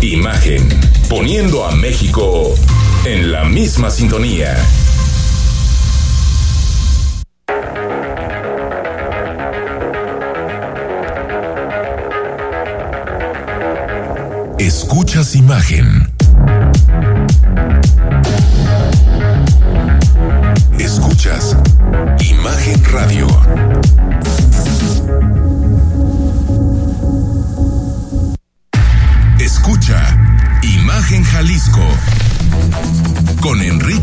Imagen, poniendo a México en la misma sintonía. Escuchas imagen. Escuchas Imagen Radio.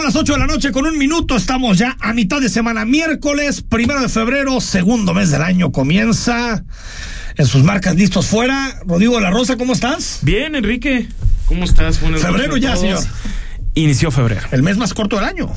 Son las 8 de la noche con un minuto. Estamos ya a mitad de semana. Miércoles, primero de febrero, segundo mes del año comienza. En sus marcas listos fuera. Rodrigo de la Rosa, ¿cómo estás? Bien, Enrique. ¿Cómo estás? Buenas febrero ya, señor. Inició febrero. El mes más corto del año.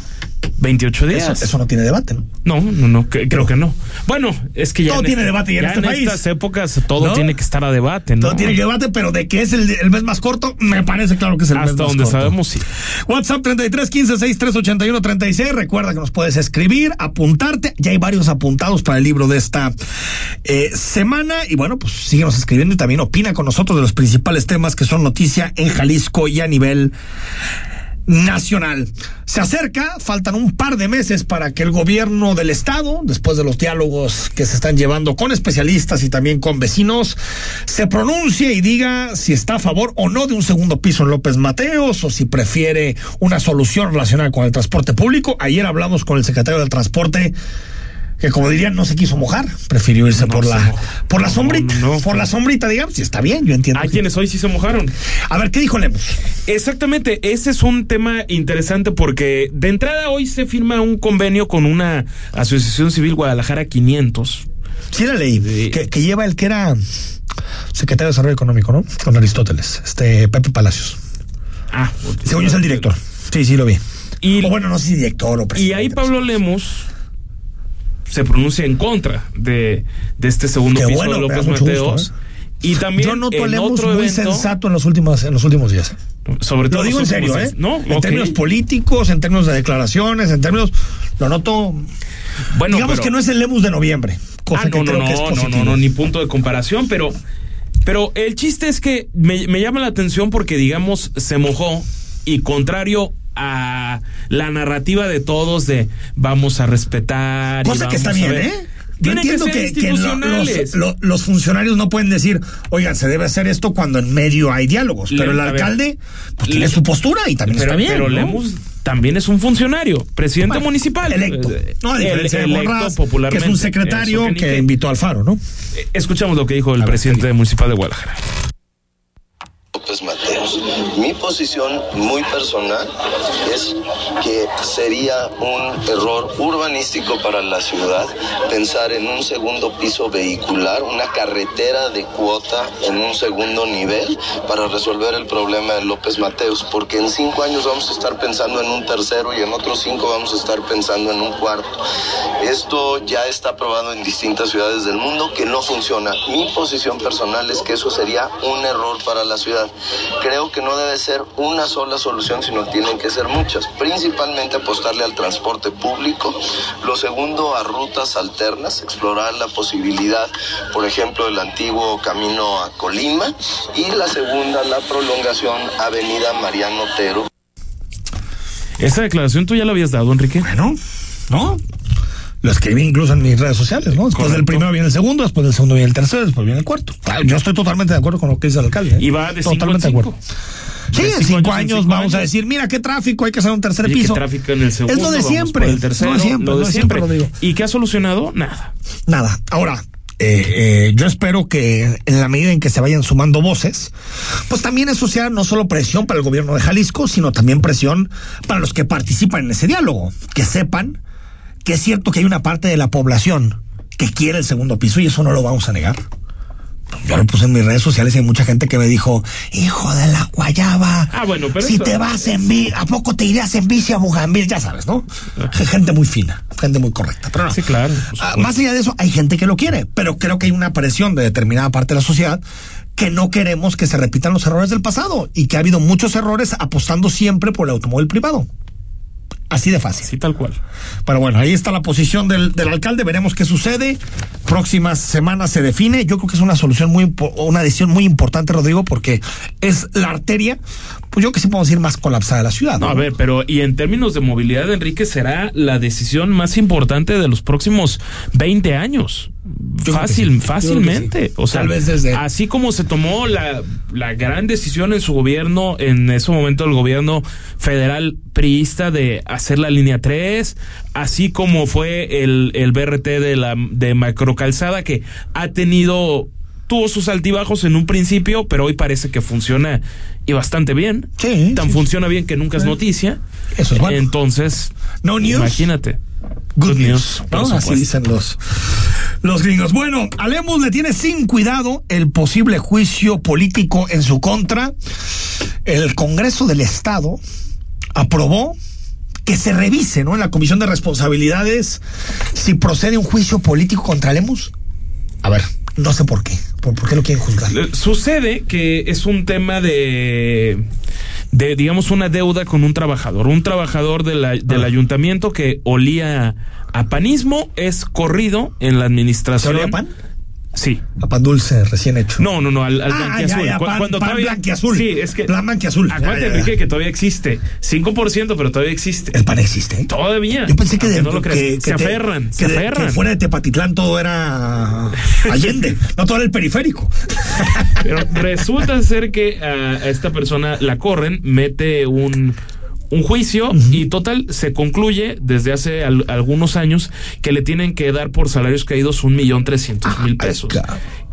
28 días. Eso, eso no tiene debate, ¿no? No, no, no, que- creo que no. Bueno, es que ya. Todo en tiene debate ya en este país. estas épocas todo ¿No? tiene que estar a debate, ¿no? Todo tiene debate, pero de que es el, el mes más corto, me parece claro que es el mes Hasta más donde corto. sabemos, sí. WhatsApp 33 15 63 81 36. Recuerda que nos puedes escribir, apuntarte. Ya hay varios apuntados para el libro de esta eh, semana. Y bueno, pues síguenos escribiendo y también opina con nosotros de los principales temas que son noticia en Jalisco y a nivel nacional. Se acerca, faltan un par de meses para que el gobierno del estado, después de los diálogos que se están llevando con especialistas y también con vecinos, se pronuncie y diga si está a favor o no de un segundo piso en López Mateos o si prefiere una solución relacionada con el transporte público. Ayer hablamos con el secretario del transporte que como dirían no se quiso mojar, prefirió irse por la mojó. por la sombrita, no, por la sombrita, digamos, y está bien, yo entiendo. Hay quienes hoy sí se mojaron. A ver, ¿qué dijo Lemos? Exactamente, ese es un tema interesante porque de entrada hoy se firma un convenio con una asociación civil Guadalajara 500. Sí la Sí. que, que lleva el que era secretario de Desarrollo Económico, ¿no? Con Aristóteles, este Pepe Palacios. Ah, Según es el director. Sí, sí lo vi. Y- o bueno, no sé si director o Y presidente. ahí Pablo Lemos se pronuncia en contra de, de este segundo Qué piso bueno, de López Mateos. gusto, Y también Yo noto en otro muy evento, sensato en los últimos, en los últimos días. sobre todo Lo digo en serio, ¿eh? No, en términos políticos, en términos de declaraciones, en términos. Lo noto. Bueno, digamos pero- que no es el Lemus de noviembre. Cosa Ah, que no, no, creo que es no, no, no, no, ni punto de comparación, pero, pero el chiste es que me, me llama la atención porque, digamos, se mojó y contrario a la narrativa de todos de vamos a respetar. y Cosa que está bien, ver. ¿eh? Yo Tienen que entiendo ser que, que lo- institucionales. los, lo- los funcionarios no pueden decir, oigan, se debe hacer esto cuando en medio hay diálogos. Le- pero el alcalde pues, le- tiene su postura y también pero, está bien. pero ¿no? Lemus también es un funcionario, presidente Bueno, municipal. Electo. Eh, No, a diferencia de el- electo Borrás, que es un secretario Eso, que, invitó al Faro, ¿no? Eh, Escuchamos lo que dijo el presidente municipal de Guadalajara. López Mateos. Mi posición muy personal es que sería un error urbanístico para la ciudad pensar en un segundo piso vehicular, una carretera de cuota en un segundo nivel para resolver el problema de López Mateos, porque en cinco años vamos a estar pensando en un tercero y en otros cinco vamos a estar pensando en un cuarto. Esto ya está probado en distintas ciudades del mundo que no funciona. Mi posición personal es que eso sería un error para la ciudad. Creo que no debe ser una sola solución, sino que tienen que ser muchas. Principalmente apostarle al transporte público. Lo segundo, a rutas alternas, explorar la posibilidad, por ejemplo, del antiguo camino a Colima. Y la segunda, la prolongación Avenida Mariano Otero. Esa declaración tú ya la habías dado, Enrique. Bueno, ¿no? Lo escribí incluso en mis redes sociales, ¿no? Después Correcto. del primero viene el segundo, después del segundo viene el tercero, después viene el cuarto. Yo estoy totalmente de acuerdo con lo que dice el alcalde. ¿eh? Y va de cinco Totalmente en de cinco. acuerdo. Sí, en cinco cinco años vamos a decir, mira qué tráfico, hay que hacer un tercer Oye, piso. tráfico en el segundo. es lo de siempre. el tercero, lo de siempre, lo de siempre. Rodrigo. ¿Y qué ha solucionado? Nada. Nada. Ahora, eh, eh, yo espero que en la medida en que se vayan sumando voces, pues también eso sea no solo presión para el gobierno de Jalisco, sino también presión para los que participan en ese diálogo. Que sepan que es cierto que hay una parte de la población que quiere el segundo piso y eso no lo vamos a negar. Yo lo puse en mis redes sociales y hay mucha gente que me dijo, hijo de la guayaba. Ah, bueno, pero Si eso- te vas en bici, ¿a poco te irías en bici a Bujambil? Ya sabes, ¿no? Gente muy fina, gente muy correcta. Pero no. Sí, claro, Ah, más allá de eso, hay gente que lo quiere, pero creo que hay una presión de determinada parte de la sociedad que no queremos que se repitan los errores del pasado y que ha habido muchos errores apostando siempre por el automóvil privado. Así de fácil. Sí, tal cual. Pero bueno, ahí está la posición del, del alcalde. Veremos qué sucede. Próximas semanas se define. Yo creo que es una solución muy, una decisión muy importante, Rodrigo, porque es la arteria, pues yo que sí podemos decir más colapsada de la ciudad. No, a ver, pero y en términos de movilidad, Enrique, será la decisión más importante de los próximos 20 años. Fácil, sí. Fácilmente. sí. O sea, Tal vez desde- así como se tomó la, la gran decisión en su gobierno, en ese momento el gobierno federal priista de hacer la línea 3, así como fue el, el BRT de la de macrocalzada que ha tenido tuvo sus altibajos en un principio, pero hoy parece que funciona y bastante bien. Sí, Tan sí, funciona bien que nunca es noticia. Eso es bueno. Entonces, No news. imagínate. Good news, por ¿no? Así dicen los, los gringos. Bueno, a Lemus le tiene sin cuidado el posible juicio político en su contra. El Congreso del Estado aprobó que se revise, ¿no? En la Comisión de Responsabilidades si procede un juicio político contra Lemus. A ver, no sé por qué. ¿Por, por qué lo quieren juzgar? Sucede que es un tema de, de, digamos, una deuda con un trabajador. Un trabajador de la- del Ah. ayuntamiento que olía a panismo es corrido en la ¿Se administración. olía a pan? Sí. A pan dulce recién hecho. No, no, no, al, al Ah, blanquiazul. ya, ya, pan- cuando pan todavía, blanquiazul. Sí, es que. Plan blanquiazul. Acuérdate. Enrique, que todavía existe. 5%, pero todavía existe. El pan existe. ¿eh? Todavía. Yo pensé que, de, no lo creas. que- que se te- aferran, que se de- aferran. que fuera de Tepatitlán todo era Allende, no todo era el periférico. Pero resulta ser que a esta persona la corren, mete un, un juicio y total se concluye desde hace al- algunos años que le tienen que dar por salarios caídos un millón trescientos mil Ay, pesos.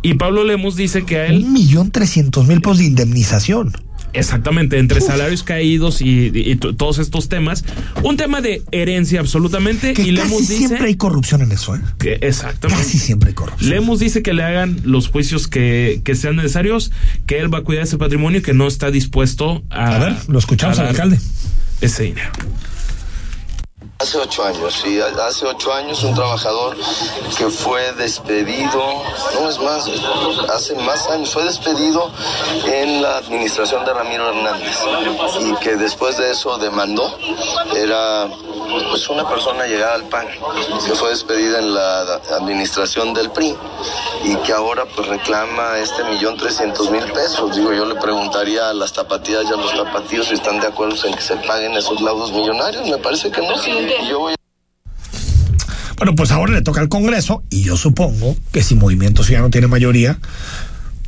Y Pablo Lemus dice que a él, Un millón trescientos mil pesos de indemnización. Exactamente, entre salarios caídos y, y- y t- todos estos temas, un tema de herencia absolutamente, Que y casi Lemus dice siempre hay corrupción en eso, ¿eh? que exactamente. Casi siempre hay corrupción. Lemus dice que le hagan los juicios que, que sean necesarios, que él va a cuidar ese patrimonio y que no está dispuesto a. A ver, lo escuchamos al alcalde. Ese dinero. Hace ocho años, sí, hace ocho años un trabajador que fue despedido, no es más, hace más años, fue despedido en la administración de Ramiro Hernández y que después de eso demandó, era pues una persona llegada al PAN que fue despedida en la administración del PRI y que ahora pues reclama este millón trescientos mil pesos. Digo, yo le preguntaría a las tapatías y a los tapatíos si están de acuerdo en que se paguen esos laudos millonarios. Me parece que no. Yo voy Bueno, pues ahora le toca al Congreso y yo supongo que si Movimiento Ciudadano tiene mayoría,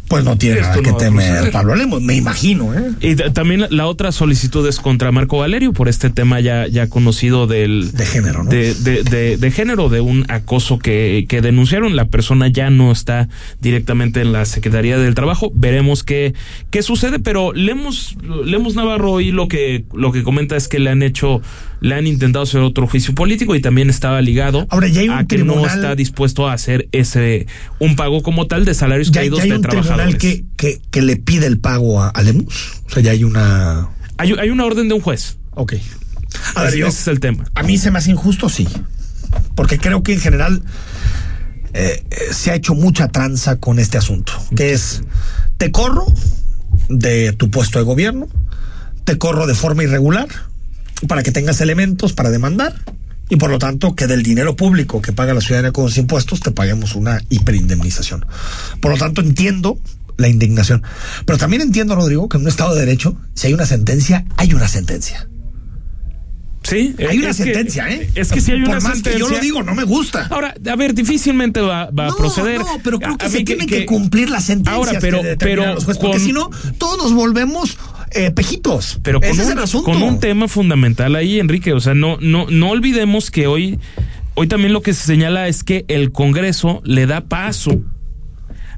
pues no tiene Esto nada no que a temer. Pablo Lemos, me imagino, ¿eh? Y también la, la otra solicitud es contra Marco Valerio por este tema ya, ya conocido del. De género, ¿no? De, de, de- de género, de un acoso que, que denunciaron. La persona ya no está directamente en la Secretaría del Trabajo. Veremos qué, qué sucede, pero Lemos, Lemos Navarro y lo que, lo que comenta es que le han hecho, le han intentado hacer otro juicio político y también estaba ligado Ahora, ya hay un a que no está dispuesto a hacer ese un pago como tal de salarios Ya, caídos ya hay de un trabajadores. tribunal que, que, que le pide el pago a, a Lemus. O sea, ya hay una. Hay, hay una orden de un juez. Ok. A ver, Ese- yo, ese es el tema. a mí se me hace injusto, sí. Porque creo que en general eh, eh, se ha hecho mucha tranza con este asunto. Que es, te corro de tu puesto de gobierno, te corro de forma irregular para que tengas elementos para demandar y por lo tanto que del dinero público que paga la ciudadanía con los impuestos te paguemos una hiperindemnización. Por lo tanto entiendo la indignación. Pero también entiendo, Rodrigo, que en un Estado de Derecho, si hay una sentencia, hay una sentencia. Sí, Hay una que- sentencia, ¿eh? Es que si hay Por una más sentencia. que yo lo digo, no me gusta. Ahora, a ver, difícilmente va, va no, a proceder. No, pero creo que A- se tienen que, cumplir las sentencias Ahora, pero, que pero, los jueces, porque si no, todos nos volvemos eh, pejitos. pero con, Ese es un, el asunto. con un tema fundamental ahí, Enrique. O sea, no, no, no olvidemos que hoy, hoy también lo que se señala es que el Congreso le da paso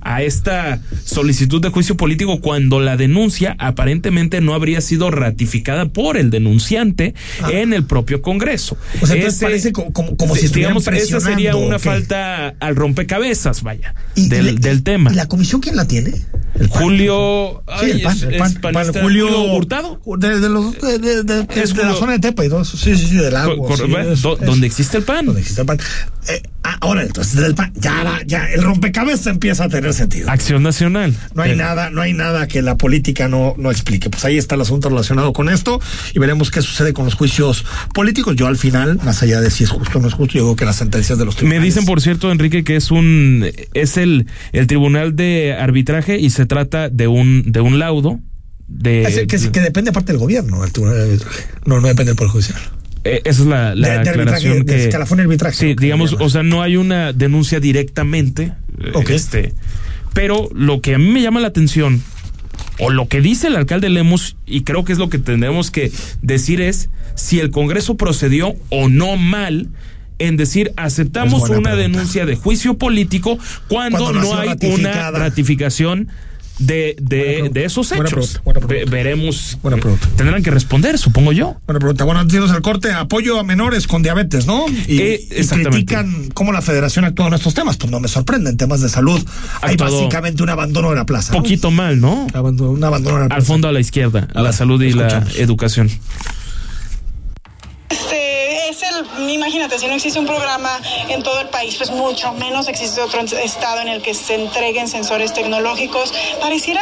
a esta solicitud de juicio político cuando la denuncia aparentemente no habría sido ratificada por el denunciante en el propio Congreso. O sea, entonces parece como, como, como si digamos, esa sería una falta al rompecabezas, vaya, Y- del, y la- del tema. ¿Y la comisión quién la tiene? El. Julio, Sí, el PAN, es- es Julio, Hurtado. De, de los, de, de- de- de la zona de Tepa y todo eso. Sí, sí, sí, del. Cor- sí, do- donde existe el PAN. Donde existe el PAN. Eh, ah, ahora, entonces, PAN, ya, la- ya el rompecabezas empieza a tener sentido. Acción Nacional. No hay nada, no hay nada que la política no, no explique. Pues ahí está el asunto relacionado con esto y veremos qué sucede con los juicios políticos. Yo al final, más allá de si es justo o no es justo, yo creo que las sentencias de los Me tribunales. dicen, por cierto, Enrique, que es un es el, el tribunal de arbitraje y se trata de un de un laudo de Es el que, que depende aparte del gobierno, el tribunal de arbitraje. No, no depende del Poder Judicial. Eh, esa es la, la De- de aclaración arbitraje, de que escalafón arbitraje, sí digamos o sea no hay una denuncia directamente eh, este pero lo que a mí me llama la atención o lo que dice el alcalde Lemos y creo que es lo que tendremos que decir es si el Congreso procedió o no mal en decir aceptamos una pregunta. denuncia de juicio político cuando, Cuando no hay ratificada. una ratificación de, de, de esos Buena hechos. pregunta, buena pregunta. Ve- veremos. Buena pregunta. Tendrán que responder, supongo yo. Buena pregunta. Bueno, antes de irnos al corte, apoyo a menores con diabetes, ¿no? Y, Eh, y critican cómo la federación actúa en estos temas. Pues no me sorprende, en temas de salud. Hay básicamente un abandono de la plaza. Poquito mal, ¿no? Abandono- un abandono de la plaza. Al fondo a la izquierda, a la salud y la educación. Imagínate, si no existe un programa en todo el país, pues mucho menos existe otro estado en el que se entreguen sensores tecnológicos. Pareciera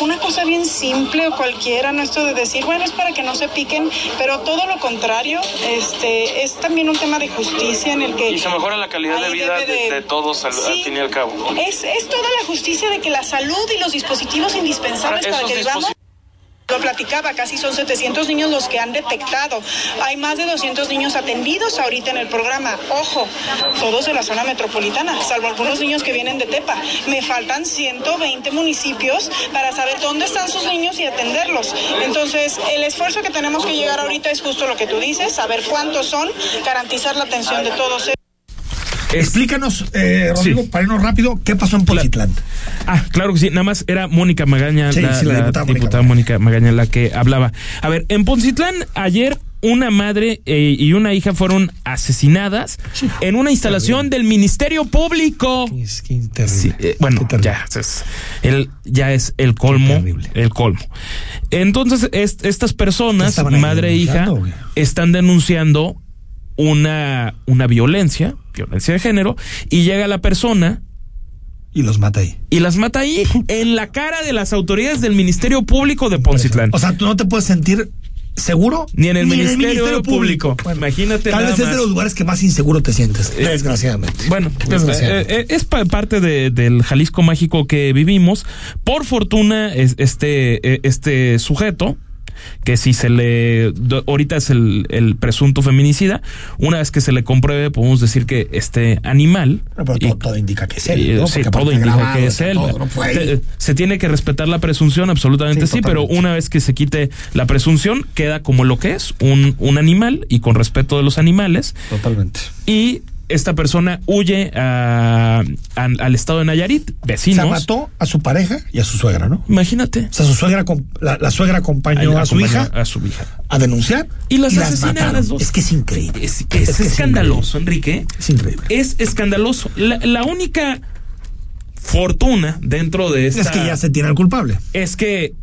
una cosa bien simple o cualquiera, no esto de decir, bueno, es para que no se piquen, pero todo lo contrario, este, es también un tema de justicia en el que... Y se mejora la calidad de vida de- de todos al- al fin y al cabo. Es, es toda la justicia de que la salud y los dispositivos indispensables Ahora, para esos que vivamos... Lo platicaba, casi son 700 niños los que han detectado. Hay más de 200 niños atendidos ahorita en el programa. Ojo, todos de la zona metropolitana, salvo algunos niños que vienen de Tepa. Me faltan 120 municipios para saber dónde están sus niños y atenderlos. Entonces, el esfuerzo que tenemos que llegar ahorita es justo lo que tú dices, saber cuántos son, garantizar la atención de todos ellos. Explícanos, eh, Rodrigo, Sí. para irnos rápido, ¿qué pasó en Poncitlán? Ah, claro que sí. Nada más era Mónica Magaña, Sí, la, sí, la la diputada diputada, Mónica Magaña, la que hablaba. A ver, en Poncitlán ayer una madre eh, y una hija fueron asesinadas en una instalación del Ministerio Público. Es que. Sí, eh, bueno, ya es, el, ya es el colmo, el colmo. Entonces, est- estas ¿Qué personas, madre e hija, están denunciando una, una violencia, violencia de género, y llega la persona Y los mata ahí. y las mata ahí en la cara de las autoridades del Ministerio Público de Poncitlán. O sea, tú no te puedes sentir seguro Ni en el Ministerio Público. Bueno, Imagínate Tal vez es de los lugares que más inseguro te sientes, Eh, desgraciadamente. Bueno, Desgraciadamente. eh, eh, es pa- parte de- del Jalisco mágico que vivimos. Por fortuna, es- este, este sujeto, que si se le, ahorita es el, el presunto feminicida, una vez que se le compruebe, podemos decir que este animal... Pero todo, todo indica que es él. todo indica que es él. todo, no. Te- se tiene que respetar la presunción, absolutamente Sí, sí, pero una vez que se quite la presunción, queda como lo que es, un, un animal y con respeto de los animales. Totalmente. Y esta persona huye a- al- al estado de Nayarit, O vecinos. sea, mató a su pareja y a su suegra, ¿no? Imagínate. O sea, su suegra, la, la suegra acompañó a su hija A su hija. a denunciar Y las asesina a las dos. Es que es increíble. Es, es Es que es escandaloso, Enrique. Es increíble. Es escandaloso. La, la única fortuna dentro de esta Es que ya se tiene al culpable. es que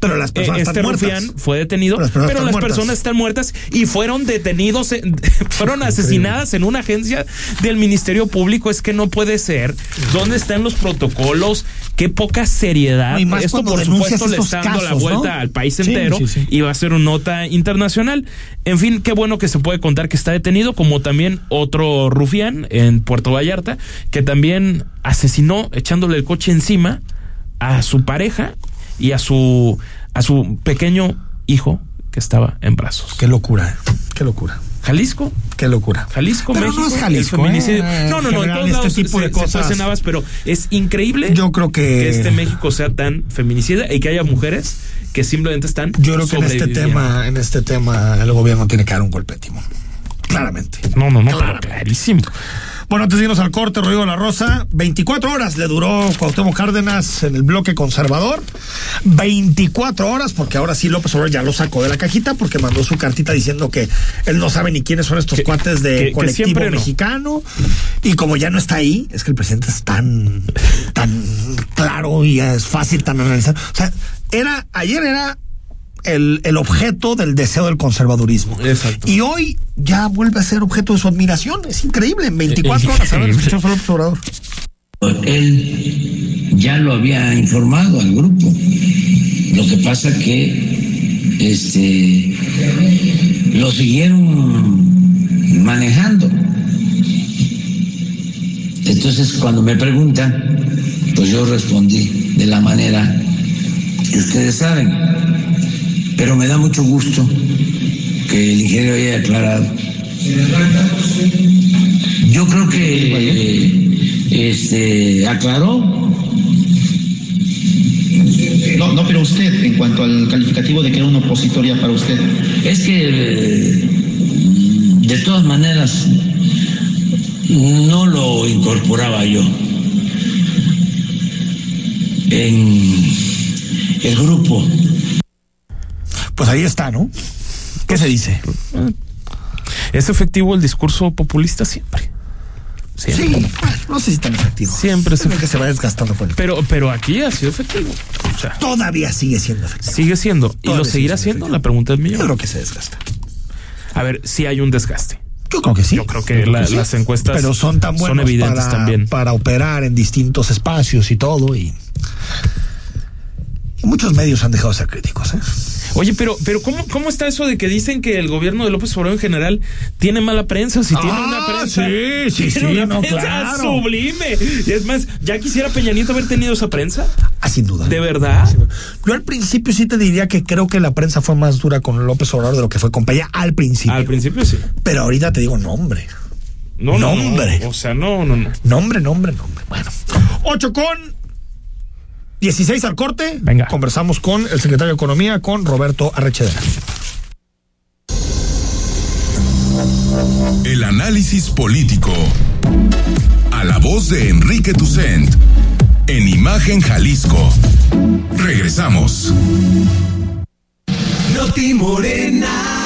Pero las eh, personas este están muertas. rufián fue detenido, Pero las personas pero están las muertas. personas están muertas y fueron detenidos, en- fueron asesinadas en una agencia del Ministerio Público. Es que no puede ser. ¿Dónde están los protocolos? Qué poca seriedad. No, Esto, por supuesto, le está dando la vuelta ¿no? al país Sí, entero sí, sí. y va a ser una nota internacional. En fin, qué bueno que se puede contar que está detenido, como también otro rufián en Puerto Vallarta, que también asesinó echándole el coche encima a su pareja y a su a su pequeño hijo que estaba en brazos. Qué locura, eh. qué locura, Jalisco, qué locura. Jalisco, Pero México. no es el Jalisco, feminicidio. eh, No, no, no, en todos este lados tipo de se- se cosas. cuecen habas, pero es increíble. Yo creo que- este México sea tan feminicida y que haya mujeres que simplemente están Yo creo que en este tema, en este tema, el gobierno tiene que dar un golpe de timón. Claramente. No, no, no, pero clarísimo. Bueno, antes de irnos al corte, Rodrigo de la Rosa, 24 horas le duró Cuauhtémoc Cárdenas en el bloque conservador. 24 horas, porque ahora sí López Obrador ya lo sacó de la cajita porque mandó su cartita diciendo que él no sabe ni quiénes son estos cuates de que- que colectivo no. mexicano. Y como ya no está ahí, es que el presidente es tan, tan claro y es fácil tan analizar. O sea, era, ayer era el, el objeto del deseo del conservadurismo. Exacto. Y hoy ya vuelve a ser objeto de su admiración. Es increíble. En 24 horas haber escuchado a López Obrador. Él ya lo había informado al grupo. Lo que pasa que este lo siguieron manejando. Entonces cuando me preguntan, pues yo respondí de la manera que ustedes saben. Pero me da mucho gusto que el ingeniero haya aclarado. Yo creo que eh, este aclaró No, no, pero usted, en cuanto al calificativo de que era un opositor ya para usted, Es que, de todas maneras, no lo incorporaba yo en el grupo. Pues ahí está, ¿no? ¿Qué se dice? Es efectivo el discurso populista siempre. Siempre. Sí, no sé si tan efectivo. Siempre se- que se va desgastando por el Pero, pero aquí ha sido efectivo. O sea, Todavía sigue siendo efectivo. sigue siendo. ¿Y lo seguirá siendo? efectivo. La pregunta es Yo mía. creo que se desgasta. A ver, si hay un desgaste. Yo creo que sí. Yo creo que la- las encuestas Pero son tan son buenos evidentes para, también. para operar en distintos espacios y todo. Y, y muchos medios han dejado de ser críticos. ¿eh? Oye, pero, pero ¿cómo, ¿cómo está eso de que dicen que el gobierno de López Obrador en general tiene mala prensa? Si tiene Ah, una prensa. sí, sí, tiene sí, una no, prensa claro. sublime. Y es más, ya quisiera Peña Nieto haber tenido esa prensa. Ah, sin duda. ¿De verdad? Yo al principio sí te diría que creo que la prensa fue más dura con López Obrador de lo que fue con Peña al principio. Al principio sí. Pero ahorita te digo, no, hombre. No, no, no. Nombre. O sea, no, no, no. Nombre, nombre, nombre. Bueno. 8 con 16 al corte. Venga. Conversamos con el secretario de Economía, con Roberto Arrechedera. El análisis político. A la voz de Enrique Tucent. En Imagen Jalisco. Regresamos. Noti Morena.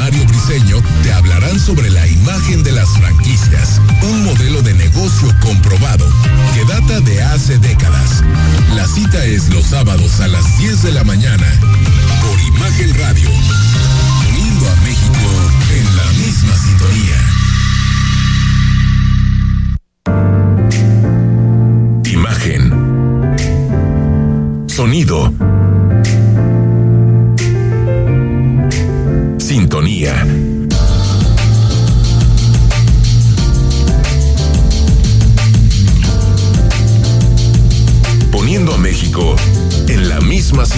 Mario Briseño te hablarán sobre la imagen de las franquicias, un modelo de negocio comprobado que data de hace décadas. La cita es los sábados a las 10 de la mañana por Imagen Radio, uniendo a México en la misma sintonía. Imagen. Sonido.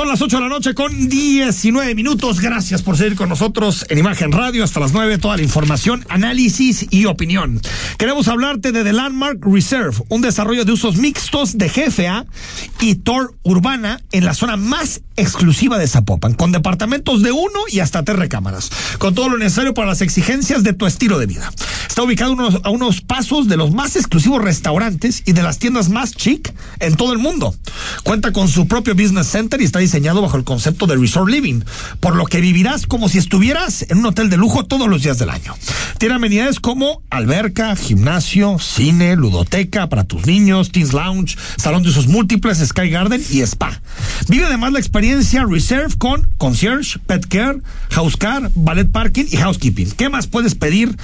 Son las 8 de la noche con 19 minutos. Gracias por seguir con nosotros en Imagen Radio hasta las 9. Toda la información, análisis y opinión. Queremos hablarte de The Landmark Reserve, un desarrollo de usos mixtos de GFA y TOR urbana en la zona más exclusiva de Zapopan, con departamentos de uno y hasta tres recámaras, con todo lo necesario para las exigencias de tu estilo de vida. Está ubicado a unos pasos de los más exclusivos restaurantes y de las tiendas más chic en todo el mundo. Cuenta con su propio business center y está diseñado bajo el concepto de resort living, por lo que vivirás como si estuvieras en un hotel de lujo todos los días del año. Tiene amenidades como alberca, gimnasio, cine, ludoteca para tus niños, teens lounge, salón de usos múltiples, sky garden y spa. Vive además la experiencia Reserve con concierge, pet care, house car, ballet parking y housekeeping. ¿Qué más puedes pedir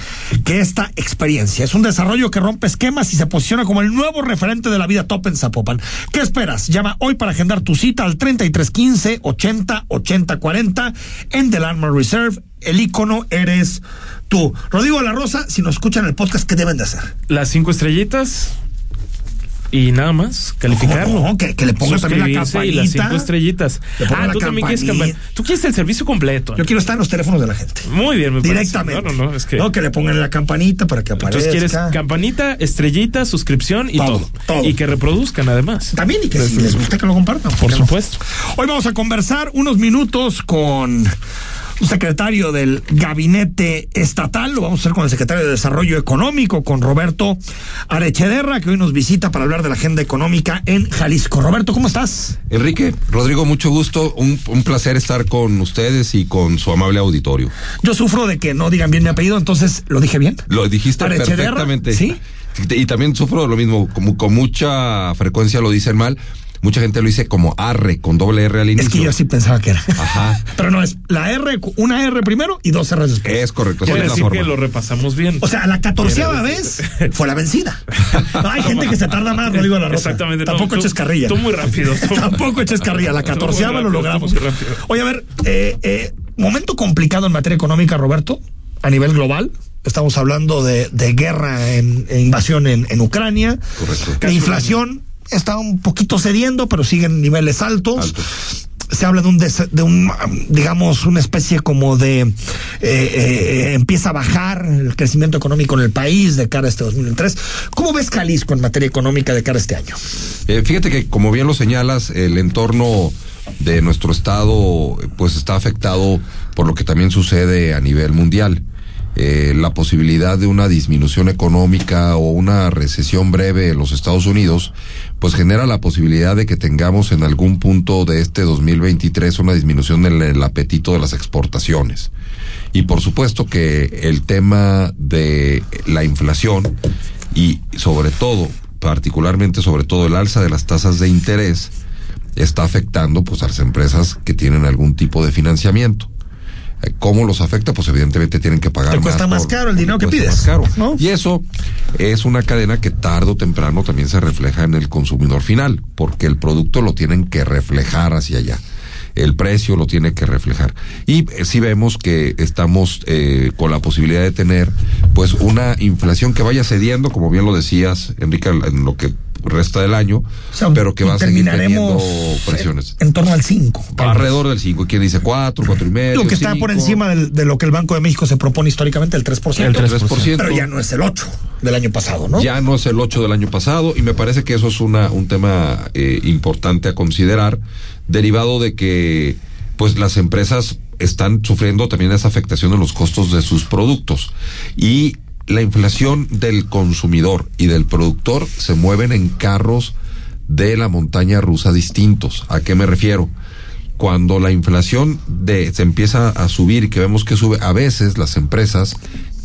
que esta experiencia? Es un desarrollo que rompe esquemas y se posiciona como el nuevo referente de la vida top en Zapopan. ¿Qué esperas? Llama hoy para agendar tu cita al 3315 80 80 40 en The Landmark Reserve. El icono eres tú. Rodrigo la Rosa, si nos escuchan el podcast, ¿qué deben de hacer? Las cinco estrellitas y nada más, calificarlo. No, que, que, le pongas también la campanita. Y las cinco estrellitas. Ah, tú también quieres cambiar. Tú quieres el servicio completo. Yo quiero estar en los teléfonos de la gente. Muy bien, me Directamente. Parece. No, no, no, es que... No, que le pongan la campanita para que aparezca. Entonces quieres campanita, estrellita, suscripción y todo, todo. Y que reproduzcan además. También y que si les gusta que lo compartan. Por supuesto. No? Hoy vamos a conversar unos minutos con un secretario del gabinete estatal, lo vamos a hacer con el secretario de Desarrollo Económico, con Roberto Arechederra, que hoy nos visita para hablar de la agenda económica en Jalisco. Roberto, ¿cómo estás? Enrique, Rodrigo, mucho gusto, un, un placer estar con ustedes y con su amable auditorio. Yo sufro de que no digan bien mi apellido, entonces, ¿lo dije bien? Lo dijiste perfectamente. Sí. Y también sufro de lo mismo, como con mucha frecuencia lo dicen mal, Mucha gente lo dice como arre, con doble R al inicio. Es que yo sí pensaba que era. Ajá. Pero no, es la R, una R primero y dos R después. Es correcto. Quiere decir que lo repasamos bien. O sea, la catorceava vez fue la vencida. No, hay gente que se tarda más, lo digo a la rosa. Exactamente. Tampoco no, eches carrilla. Tú muy rápido. Tú... Tampoco eches carrilla. La catorceava lo logramos. Oye, a ver, eh, eh, momento complicado en materia económica, Roberto, a nivel global. Estamos hablando de, de guerra en, en invasión en, en Ucrania. Correcto. La inflación está un poquito cediendo, pero sigue en niveles altos. Alto. Se habla de un, de un, digamos, una especie como de, eh, eh, empieza a bajar el crecimiento económico en el país de cara a este 2003. ¿Cómo ves Jalisco en materia económica de cara a este año? Eh, fíjate que, como bien lo señalas, el entorno de nuestro estado, pues está afectado por lo que también sucede a nivel mundial. Eh, la posibilidad de una disminución económica o una recesión breve en los Estados Unidos, pues genera la posibilidad de que tengamos en algún punto de este 2023 una disminución en el apetito de las exportaciones. Y por supuesto que el tema de la inflación y sobre todo, particularmente sobre todo el alza de las tasas de interés, está afectando pues a las empresas que tienen algún tipo de financiamiento. ¿Cómo los afecta? Pues evidentemente tienen que pagar Te cuesta más. más por- caro el dinero que pides. más caro. ¿no? Y eso es una cadena que tarde o temprano también se refleja en el consumidor final, porque el producto lo tienen que reflejar hacia allá. El precio lo tiene que reflejar. Y eh, sí vemos que estamos eh, con la posibilidad de tener pues una inflación que vaya cediendo, como bien lo decías, Enrique, en lo que resta del año, O sea, pero que va a seguir teniendo presiones. En, en torno al 5. Alrededor del 5. ¿Quién dice 4, 4 y medio? Lo que está por encima del- de lo que el Banco de México se propone históricamente, el 3%. El 3%. Pero ya no es el 8 del año pasado, ¿no? Ya no es el 8 del año pasado y me parece que eso es una, un tema eh, importante a considerar, derivado de que pues las empresas están sufriendo también esa afectación en los costos de sus productos y la inflación del consumidor y del productor se mueven en carros de la montaña rusa distintos. ¿A qué me refiero? Cuando la inflación de, se empieza a subir que vemos que sube, a veces las empresas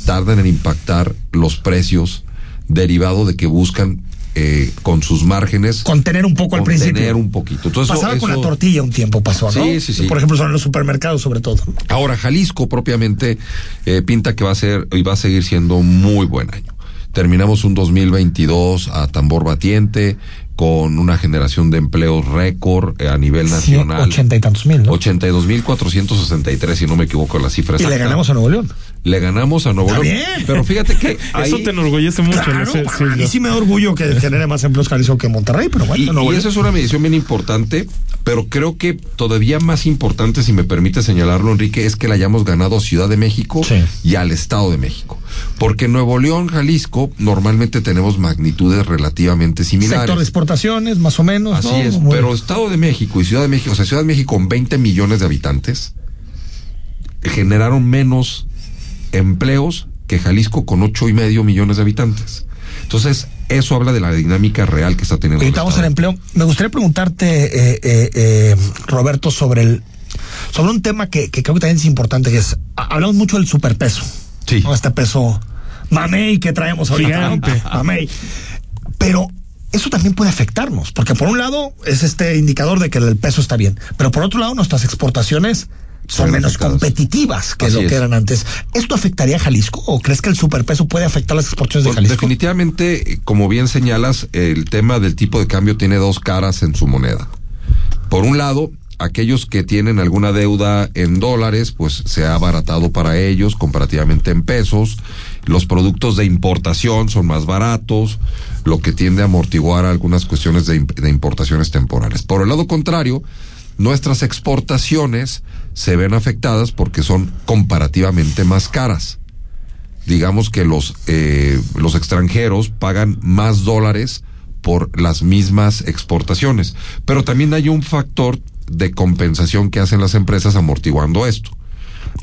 tardan en impactar los precios derivado de que buscan eh, con sus márgenes Contener un poco al contener principio. un poquito. Entonces, Pasaba con la tortilla un tiempo pasó, ¿no? Sí, sí, sí. Por ejemplo, son los supermercados sobre todo. Ahora, Jalisco propiamente eh, pinta que va a ser y va a seguir siendo un muy buen año. Terminamos un 2022 a tambor batiente, con una generación de empleos récord eh, a nivel Sí, nacional. ochenta y tantos mil, ¿no? 82.463, si no me equivoco la cifra Y le ganamos a Nuevo León. le ganamos a Nuevo Está León. bien. Pero fíjate que Eso te enorgullece mucho. Claro, no sé, sí, mí yo- sí me da orgullo que genere más empleos Jalisco que Monterrey, pero bueno, Y, no, y bueno. esa es una medición bien importante, pero creo que todavía más importante, si me permite señalarlo, Enrique, es que le hayamos ganado a Ciudad de México Sí. y al Estado de México. Porque en Nuevo León, Jalisco, normalmente tenemos magnitudes relativamente similares. Sector de exportaciones, más o menos. Así ¿no? es, Muy- pero Estado de México y Ciudad de México, o sea, Ciudad de México con 20 millones de habitantes, generaron menos empleos que Jalisco con ocho y medio millones de habitantes. Entonces, eso habla de la dinámica real que está teniendo. el al Estado. empleo. Me gustaría preguntarte, eh, eh, eh, Roberto, sobre el sobre un tema que, que creo que también es importante, que es, ha- hablamos mucho del superpeso. Sí. ¿no? Este peso mamey que traemos ahorita. Pero eso también puede afectarnos, porque por un lado es este indicador de que el peso está bien, pero por otro lado nuestras exportaciones son menos competitivas que Así lo que es. eran antes. ¿Esto afectaría a Jalisco o crees que el superpeso puede afectar las exportaciones de Pues, Jalisco? definitivamente, como bien señalas, el tema del tipo de cambio tiene dos caras en su moneda. Por un lado, aquellos que tienen alguna deuda en dólares, pues se ha abaratado para ellos comparativamente en pesos. Los productos de importación son más baratos, lo que tiende a amortiguar algunas cuestiones de, imp- de importaciones temporales. Por el lado contrario, nuestras exportaciones se ven afectadas porque son comparativamente más caras digamos que los eh, los extranjeros pagan más dólares por las mismas exportaciones, pero también hay un factor de compensación que hacen las empresas amortiguando esto.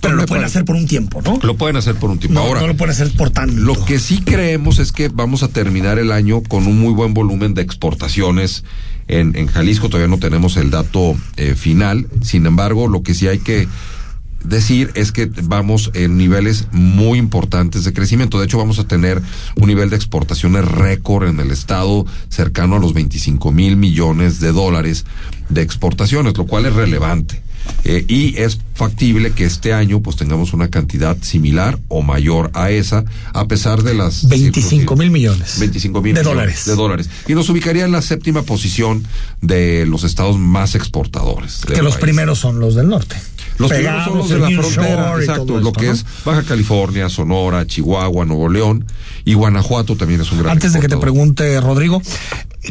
pero lo pueden hacer por un tiempo, ¿no? Lo pueden hacer por un tiempo. No, Ahora, no lo pueden hacer por tanto. lo que sí creemos es que vamos a terminar el año con un muy buen volumen de exportaciones en, en Jalisco. Todavía no tenemos el dato eh, final. Sin embargo, lo que sí hay que decir es que vamos en niveles muy importantes de crecimiento. De hecho, vamos a tener un nivel de exportaciones récord en el estado cercano a los 25 mil millones de dólares de exportaciones, lo cual es relevante. Eh, y es factible que este año pues tengamos una cantidad similar o mayor a esa, a pesar de las 25 mil millones 25 mil de millones dólares. de dólares. Y nos ubicaría en la séptima posición de los estados más exportadores. que los país. primeros son los del norte. Los primeros son los de la frontera, exacto, lo que ¿no? es Baja California, Sonora, Chihuahua, Nuevo León y Guanajuato también es un gran Antes de que te pregunte, Rodrigo,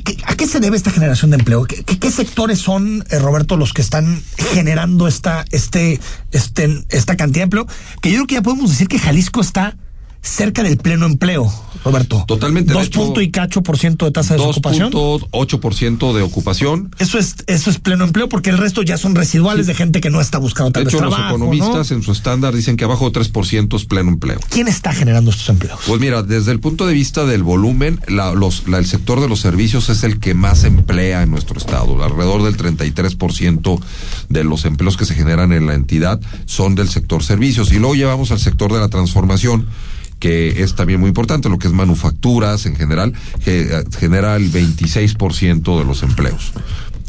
¿qué- ¿a qué se debe esta generación de empleo? ¿Qué, qué- qué sectores son, eh, Roberto, los que están generando esta, este, este, esta cantidad de empleo? Que yo creo que ya podemos decir que Jalisco está cerca del pleno empleo, Roberto. Totalmente, Dos hecho, punto y cacho por ciento de tasa de desocupación. 2.8% de ocupación. Eso es, eso es pleno empleo porque el resto ya son residuales de gente que no está buscando tal De hecho, los economistas en su estándar dicen que abajo de 3% es pleno empleo. ¿Quién está generando estos empleos? Pues mira, desde el punto de vista del volumen, la- los- la- el sector de los servicios es el que más emplea en nuestro estado. Alrededor del 33% de los empleos que se generan en la entidad son del sector servicios. Y luego llevamos al sector de la transformación que es también muy importante, lo que es manufacturas en general, que eh, genera el 26% de los empleos.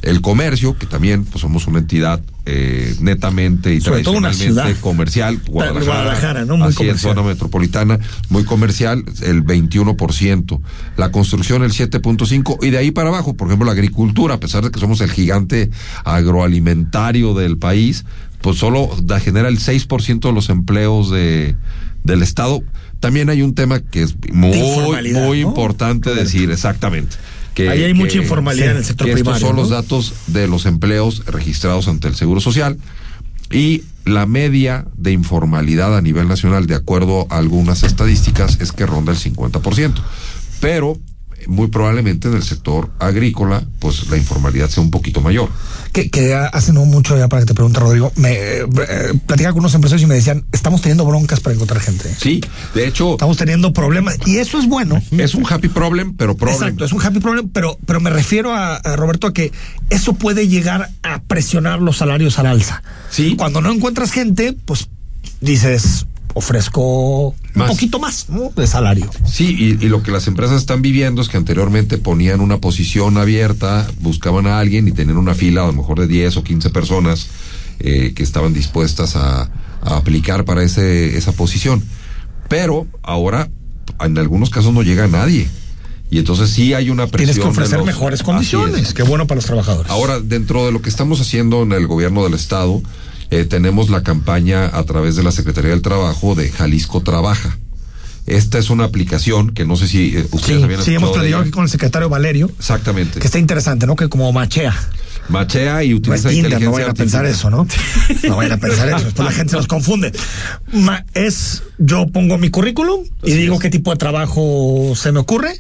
El comercio, que también pues somos una entidad eh, netamente y Sobre todo una tradicionalmente ciudad. comercial, Guadalajara, Guadalajara, ¿no? Muy así comercial. zona metropolitana, muy comercial, el 21%, la construcción el 7.5% y de ahí para abajo, por ejemplo, la agricultura, a pesar de que somos el gigante agroalimentario del país, pues solo da, genera el 6% de los empleos de, del Estado. También hay un tema que es muy, muy ¿no? importante decir, exactamente. Que, Ahí hay mucha informalidad en el sector que primario, Estos son los datos de los empleos registrados ante el Seguro Social. Y la media de informalidad a nivel nacional, de acuerdo a algunas estadísticas, es que ronda el 50%. Pero muy probablemente en el sector agrícola, pues la informalidad sea un poquito mayor. que, que hace no mucho, ya para que te pregunte, Rodrigo, me eh, platicaba con unos empresarios y me decían, estamos teniendo broncas para encontrar gente. Sí, de hecho, Estamos teniendo problemas y eso es bueno. es un happy problem, pero problem. Exacto, es un happy problem, pero, pero me refiero a, a, Roberto a que eso puede llegar a presionar los salarios al alza. Sí. Cuando no encuentras gente, pues dices, ofrezco Más. un poquito más ¿no? de salario. Sí, y, y lo que las empresas están viviendo es que anteriormente ponían una posición abierta, buscaban a alguien y tenían una fila a lo mejor de 10 o 15 personas eh, que estaban dispuestas a, a aplicar para ese, esa posición. Pero ahora, en algunos casos no llega nadie. Y entonces sí hay una presión. Tienes que ofrecer los- mejores condiciones. es. Qué bueno para los trabajadores. Ahora, dentro de lo que estamos haciendo en el gobierno del Estado, eh, tenemos la campaña a través de la Secretaría del Trabajo de Jalisco Trabaja. Esta es una aplicación que no sé si eh, ustedes Sí, habían sí, hemos platicado aquí con el secretario Valerio, Exactamente. que está interesante, ¿no? Que como machea. Machea y No es utiliza Tinder, no vayan a pensar eso, ¿no? No vayan a pensar eso, después la gente se los confunde. Ma- es, yo pongo mi currículum y digo qué tipo de trabajo se me ocurre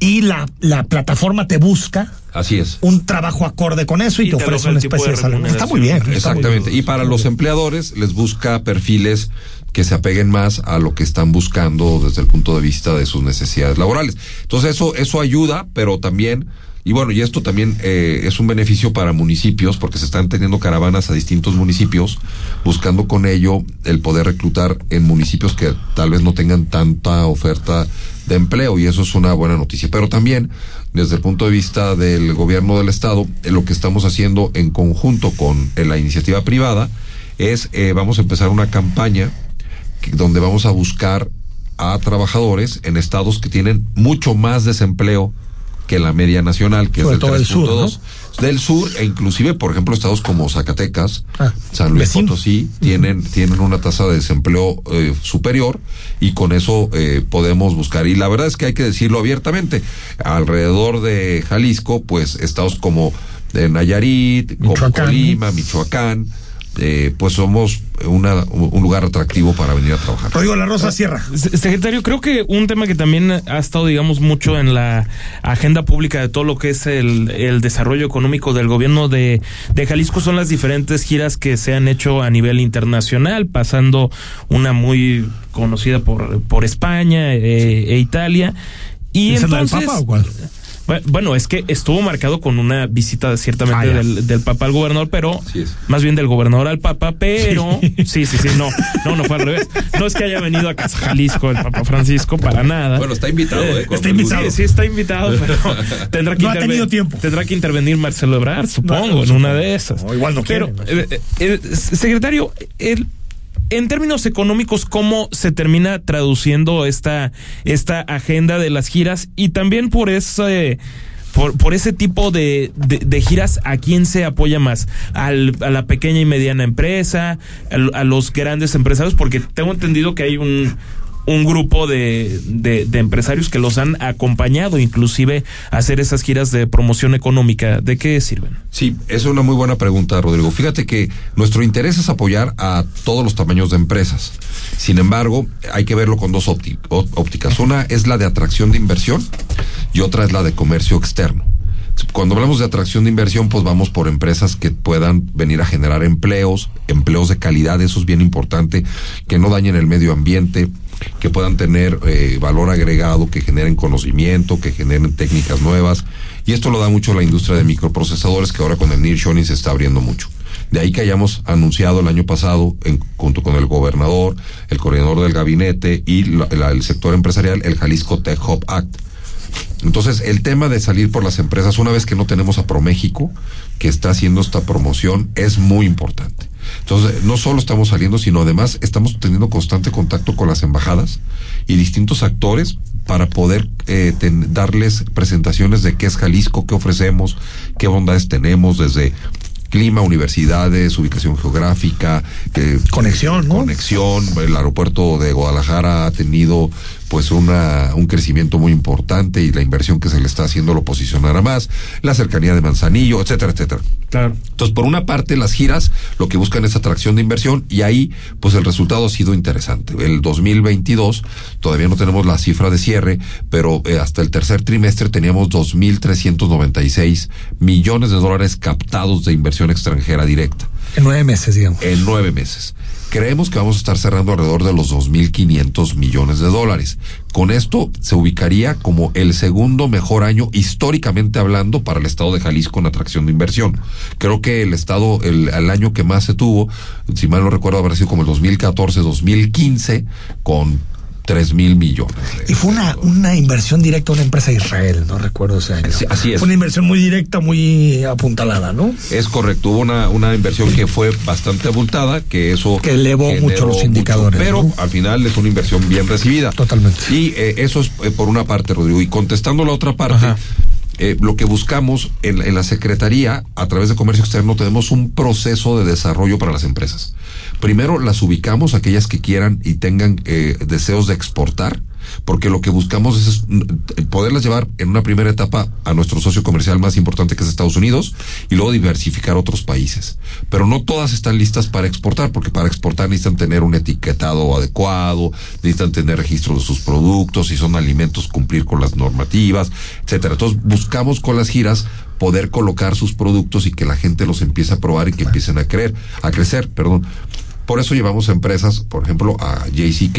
y la, la plataforma te busca Así es. un trabajo acorde con eso y, Y te te ofrece una especie de salario. Está muy bien. está muy Exactamente. bien. Y para los empleadores les busca perfiles que se apeguen más a lo que están buscando desde el punto de vista de sus necesidades laborales. Entonces eso eso ayuda, pero también y bueno, y esto también eh, es un beneficio para municipios porque se están teniendo caravanas a distintos municipios buscando con ello el poder reclutar en municipios que tal vez no tengan tanta oferta de empleo y eso es una buena noticia. Pero también desde el punto de vista del gobierno del estado, eh, lo que estamos haciendo en conjunto con eh, la iniciativa privada es eh, vamos a empezar una campaña donde vamos a buscar a trabajadores en estados que tienen mucho más desempleo que la media nacional, que Sobre es del del sur, 3.2 del sur e inclusive, por ejemplo, estados como Zacatecas, Ah, San Luis vecino. Potosí tienen tienen una tasa de desempleo eh, superior y con eso eh, podemos buscar y la verdad es que hay que decirlo abiertamente alrededor de Jalisco, pues estados como de Nayarit, como Michoacán. Colima, Michoacán, eh, pues somos una, un lugar atractivo para venir a trabajar. Rodrigo La Rosa Sierra. Se- Secretario, creo que un tema que también ha estado, digamos, mucho en la agenda pública de todo lo que es el, el desarrollo económico del gobierno de, de Jalisco son las diferentes giras que se han hecho a nivel internacional, pasando una muy conocida por, por España eh, e Italia. Y ¿Esa es la del Papa o cuál? Bu- Bueno, es que estuvo marcado con una visita ciertamente Ah, del, del Papa al gobernador, pero más bien del gobernador al Papa, pero sí, sí, sí, no, no, no fue al revés. No es que haya venido a Casa Jalisco el Papa Francisco para nada. Bueno, está invitado, ¿eh? Está invitado. Sí, sí está invitado, pero tendrá que No ha tenido tiempo. Tendrá que intervenir Marcelo Ebrard, supongo, No, en una de esas. No, igual no Pero, quiere. eh, eh, eh, secretario, el- en términos económicos, ¿cómo se termina traduciendo esta, esta agenda de las giras? Y también por ese, por, por ese tipo de, de, giras, ¿a quién se apoya más? ¿Al, ¿A la pequeña y mediana empresa? ¿A, a los grandes empresarios? Porque tengo entendido que hay un un grupo de, de, empresarios que los han acompañado inclusive a hacer esas giras de promoción económica. ¿De qué sirven? Sí, es una muy buena pregunta, Rodrigo. Fíjate que nuestro interés es apoyar a todos los tamaños de empresas. Sin embargo, hay que verlo con dos ópticas. Una es la de atracción de inversión y otra es la de comercio externo. Cuando hablamos de atracción de inversión, pues vamos por empresas que puedan venir a generar empleos, empleos de calidad, eso es bien importante, que no dañen el medio ambiente, que puedan tener eh, valor agregado, que generen conocimiento, que generen técnicas nuevas. Y esto lo da mucho la industria de microprocesadores, que ahora con el nearshoring se está abriendo mucho. De ahí que hayamos anunciado el año pasado, en, junto con el gobernador, el coordinador del gabinete y el sector empresarial, el Jalisco Tech Hub Act. Entonces, el tema de salir por las empresas, una vez que no tenemos a ProMéxico, que está haciendo esta promoción, es muy importante. Entonces, no solo estamos saliendo, sino además estamos teniendo constante contacto con las embajadas y distintos actores para poder eh, ten- darles presentaciones de qué es Jalisco, qué ofrecemos, qué bondades tenemos desde clima, universidades, ubicación geográfica, que Conexión, ¿no? conexión. El aeropuerto de Guadalajara ha tenido pues una un crecimiento muy importante y la inversión que se le está haciendo lo posicionará más, la cercanía de Manzanillo, etcétera, etcétera. Claro. Entonces, por una parte, las giras lo que buscan es atracción de inversión y ahí, pues el resultado ha sido interesante. El 2022, todavía no tenemos la cifra de cierre, pero eh, hasta el tercer trimestre teníamos 2.396 millones de dólares captados de inversión extranjera directa En nueve meses, digamos. en nueve meses. Creemos que vamos a estar cerrando alrededor de los 2.500 millones de dólares. Con esto se ubicaría como el segundo mejor año históricamente hablando para el estado de Jalisco en atracción de inversión. Creo que el estado, el, el año que más se tuvo, si mal no recuerdo, habrá sido como el 2014-2015 con 3 mil millones. de- Y fue una, una inversión directa a una empresa de Israel, no recuerdo ese año. Sí, así es. Fue una inversión muy directa, muy apuntalada, ¿no? Es correcto, hubo una, una inversión que fue bastante abultada, que eso... Que elevó mucho los indicadores, pero ¿no? al final es una inversión bien recibida. Totalmente. Y eh, eso es eh, por una parte, Rodrigo. Y contestando la otra parte, Ajá. eh, lo que buscamos en, en, la Secretaría, a través de Comercio Externo, tenemos un proceso de desarrollo para las empresas. Primero las ubicamos, aquellas que quieran y tengan eh, deseos de exportar, porque lo que buscamos es poderlas llevar en una primera etapa a nuestro socio comercial más importante que es Estados Unidos y luego diversificar otros países. Pero no todas están listas para exportar, porque para exportar necesitan tener un etiquetado adecuado, necesitan tener registro de sus productos, si son alimentos cumplir con las normativas, etcétera. Entonces buscamos con las giras poder colocar sus productos y que la gente los empiece a probar y que empiecen a creer, a crecer, perdón. Por eso llevamos empresas, por ejemplo, a JCK,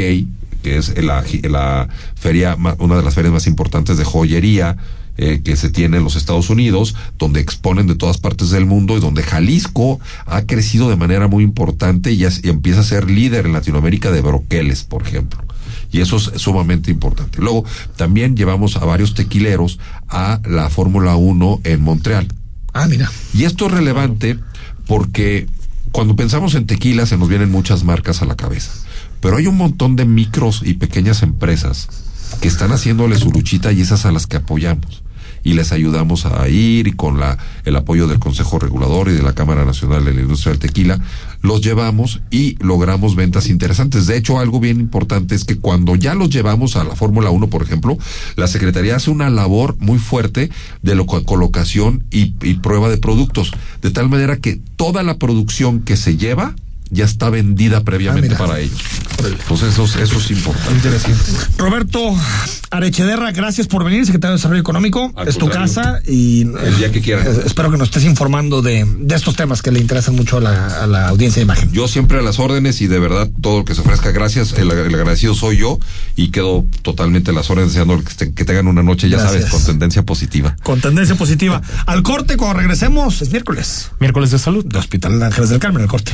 que es la, la feria, una de las ferias más importantes de joyería, eh, que se tiene en los Estados Unidos, donde exponen de todas partes del mundo y donde Jalisco ha crecido de manera muy importante y, y empieza a ser líder en Latinoamérica de broqueles, por ejemplo. Y eso es sumamente importante. Luego, también llevamos a varios tequileros a la Fórmula 1 en Montreal. Ah, mira. Y esto es relevante porque cuando pensamos en tequila se nos vienen muchas marcas a la cabeza. Pero hay un montón de micros y pequeñas empresas que están haciéndole su luchita y esas a las que apoyamos y les ayudamos a ir y con la el apoyo del Consejo Regulador y de la Cámara Nacional de la Industria del Tequila los llevamos y logramos ventas interesantes. De hecho, algo bien importante es que cuando ya los llevamos a la Fórmula 1, por ejemplo, la Secretaría hace una labor muy fuerte de lo, colocación y, y prueba de productos, de tal manera que toda la producción que se lleva ya está vendida previamente para ellos. Entonces eso, eso es importante. Interesante. Roberto Arechederra, gracias por venir, secretario de Desarrollo Económico. Al es tu casa y El día que quieran. eh, espero que nos estés informando de, de estos temas que le interesan mucho a la, a la audiencia de imagen. Yo siempre a las órdenes y de verdad todo lo que se ofrezca, gracias. El, el agradecido soy yo y quedo totalmente a las órdenes deseando que, te- que tengan una noche, ya Gracias. sabes, con tendencia positiva. Con tendencia positiva. Al corte, cuando regresemos, es miércoles. Miércoles de salud. De Hospital Ángeles del Carmen, el corte.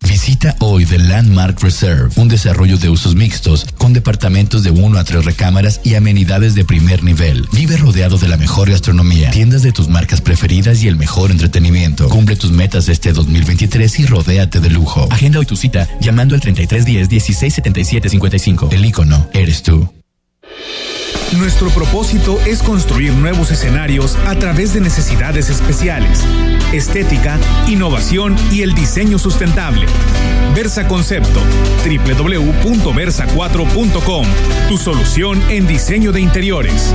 Visita hoy The Landmark Reserve, un desarrollo de usos mixtos con departamentos de 1 a 3 recámaras y amenidades de primer nivel. Vive rodeado de la mejor gastronomía, tiendas de tus marcas preferidas y el mejor entretenimiento. Cumple tus metas este 2023 y rodéate de lujo. Agenda hoy tu cita llamando al 3310 1677 55. El icono eres tú. Nuestro propósito es construir nuevos escenarios a través de necesidades especiales, estética, innovación y el diseño sustentable. Versa Concepto, www.versa4.com, tu solución en diseño de interiores.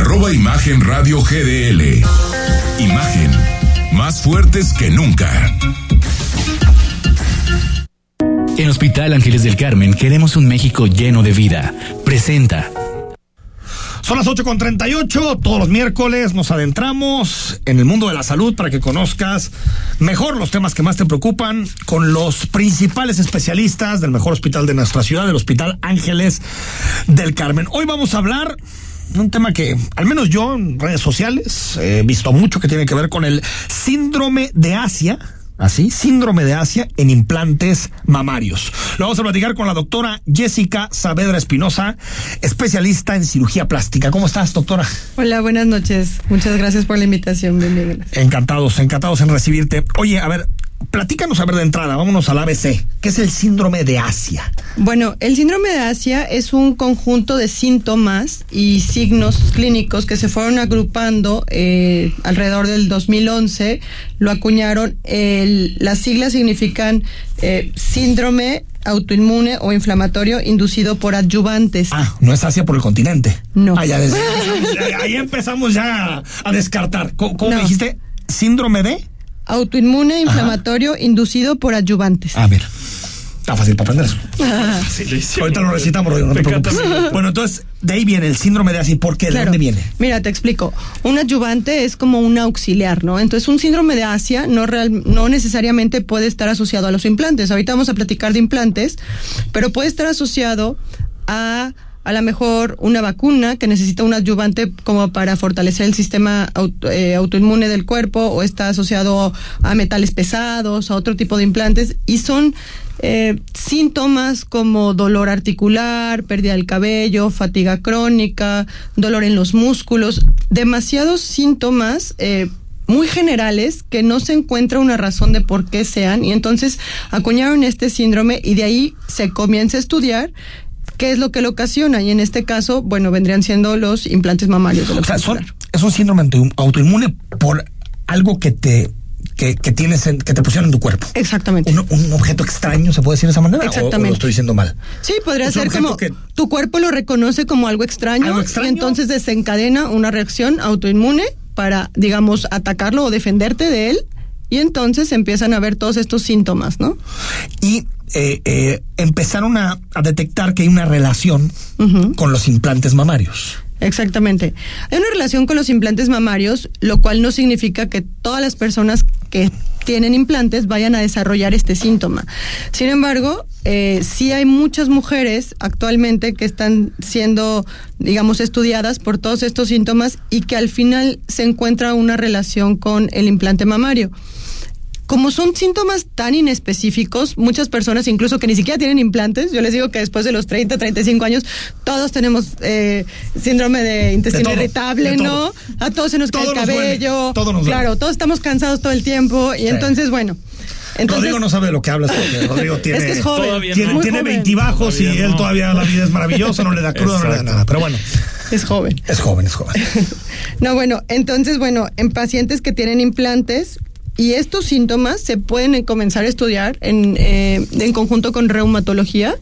arroba Imagen Radio GDL. Imagen, más fuertes que nunca. En Hospital Ángeles del Carmen queremos un México lleno de vida. Presenta. Son las 8 con 38, todos los miércoles nos adentramos en el mundo de la salud para que conozcas mejor los temas que más te preocupan con los principales especialistas del mejor hospital de nuestra ciudad, del Hospital Ángeles del Carmen. Hoy vamos a hablar un tema que al menos yo en redes sociales he visto mucho que tiene que ver con el síndrome de Asia. así, síndrome de Asia en implantes mamarios. Lo vamos a platicar con la doctora Jessica Saavedra Espinosa, especialista en cirugía plástica. ¿Cómo estás, doctora? Hola, buenas noches. Muchas gracias por la invitación. Bienvenida. Encantados, encantados en recibirte. Oye, a ver, platícanos a ver de entrada, vámonos al ABC. ¿Qué es el síndrome de Asia? Bueno, el síndrome de Asia es un conjunto de síntomas y signos clínicos que se fueron agrupando eh, alrededor del 2011. Lo acuñaron, el, las siglas significan eh, síndrome autoinmune o inflamatorio inducido por adyuvantes. Ah, no es Asia por el continente. No. Ah, ya desde- ahí empezamos ya a descartar. ¿Cómo, cómo me dijiste? ¿Síndrome de? Autoinmune inflamatorio inducido por adyuvantes. A ver. Está fácil para aprenderlo. Ahorita lo recitamos, Rodrigo, no te preocupes. Bueno, entonces, de ahí viene el síndrome de Asia. ¿Y por qué? ¿De Claro. dónde viene? Mira, te explico. Un adyuvante es como un auxiliar, ¿no? Entonces, un síndrome de Asia no, real- no necesariamente puede estar asociado a los implantes. Ahorita vamos a platicar de implantes, pero puede estar asociado a a lo mejor una vacuna que necesita un adyuvante como para fortalecer el sistema auto- eh, autoinmune del cuerpo o está asociado a metales pesados, a otro tipo de implantes. Y son eh, síntomas como dolor articular, pérdida del cabello, fatiga crónica, dolor en los músculos, demasiados síntomas eh, muy generales que no se encuentra una razón de por qué sean. Y entonces acuñaron este síndrome y de ahí se comienza a estudiar qué es lo que lo ocasiona y en este caso, bueno, vendrían siendo los implantes mamarios. de lo O sea, son, es un síndrome auto- autoinmune por algo que te que, que tienes en- que te pusieron en tu cuerpo. Exactamente. Un, un objeto extraño, ¿se puede decir de esa manera? ¿O- o Exactamente. lo estoy diciendo mal? Sí, podría Es ser como que- tu cuerpo lo reconoce como algo extraño, ¿Algo extraño? y entonces desencadena una reacción autoinmune para, digamos, atacarlo o defenderte de él y entonces empiezan a ver todos estos síntomas, ¿no? Y eh, eh, empezaron a, a detectar que hay una relación con los implantes mamarios. Exactamente. Hay una relación con los implantes mamarios, lo cual no significa que todas las personas que tienen implantes vayan a desarrollar este síntoma. Sin embargo, eh, sí hay muchas mujeres actualmente que están siendo, digamos, estudiadas por todos estos síntomas y que al final se encuentra una relación con el implante mamario. Como son síntomas tan inespecíficos, muchas personas, incluso que ni siquiera tienen implantes, yo les digo que después de los 30, 35 años, todos tenemos eh, síndrome de intestino De todo, irritable, de ¿no? A todos se nos cae Todo el nos duele, cabello. todo nos duele. claro, todos estamos cansados todo el tiempo y Sí. entonces, bueno. Entonces, Rodrigo no sabe de lo que hablas porque Rodrigo tiene, Es que es joven. Tiene, no. tiene Muy joven. 20 bajos y él no. todavía la vida es maravillosa, no le da cruda, no le da nada. Pero bueno, es joven. es joven, es joven. No, bueno, entonces, bueno, en pacientes que tienen implantes y estos síntomas se pueden comenzar a estudiar en, eh, en conjunto con reumatología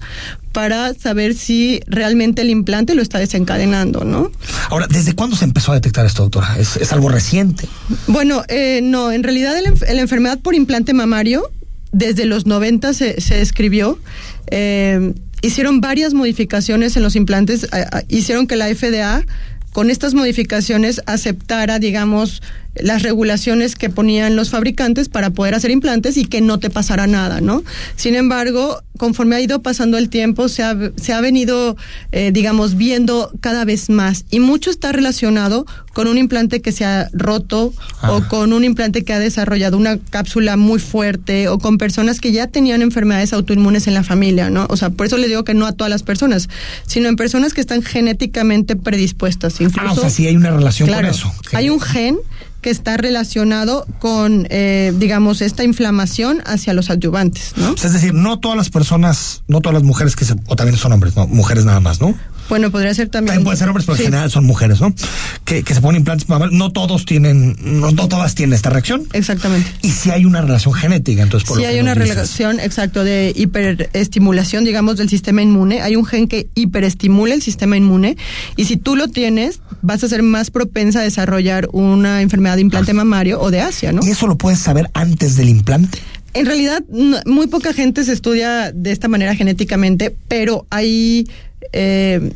para saber si realmente el implante lo está desencadenando, ¿no? Ahora, ¿desde cuándo se empezó a detectar esto, doctora? ¿Es, es algo reciente? Bueno, eh, no, en realidad la enfermedad por implante mamario desde los 90 se, se describió. Eh, hicieron varias modificaciones en los implantes, hicieron que la FDA con estas modificaciones aceptara, digamos, las regulaciones que ponían los fabricantes para poder hacer implantes y que no te pasara nada, ¿no? Sin embargo, conforme ha ido pasando el tiempo, se ha, se ha venido, eh, digamos, viendo cada vez más y mucho está relacionado con un implante que se ha roto o con un implante que ha desarrollado una cápsula muy fuerte o con personas que ya tenían enfermedades autoinmunes en la familia, ¿no? O sea, por eso les digo que no a todas las personas, sino en personas que están genéticamente predispuestas. Incluso, Ah, o sea, sí hay una relación Claro, con eso. Hay un gen que está relacionado con, eh, digamos, esta inflamación hacia los adyuvantes, ¿no? Es decir, no todas las personas, no todas las mujeres que se, o también son hombres, no, mujeres nada más, ¿no? Bueno, podría ser también. También pueden ser hombres, pero Sí. en general son mujeres, ¿no? Que, que se ponen implantes mamarios. No todos tienen, no, no todas tienen esta reacción. Exactamente. Y si hay una relación genética, entonces por lo que hay una dices. relación, exacto, de hiperestimulación, digamos, del sistema inmune. Hay un gen que hiperestimula el sistema inmune y si tú lo tienes, vas a ser más propensa a desarrollar una enfermedad de implante mamario o de Asia, ¿no? ¿Y eso lo puedes saber antes del implante? En realidad, no- muy poca gente se estudia de esta manera genéticamente, pero hay eh,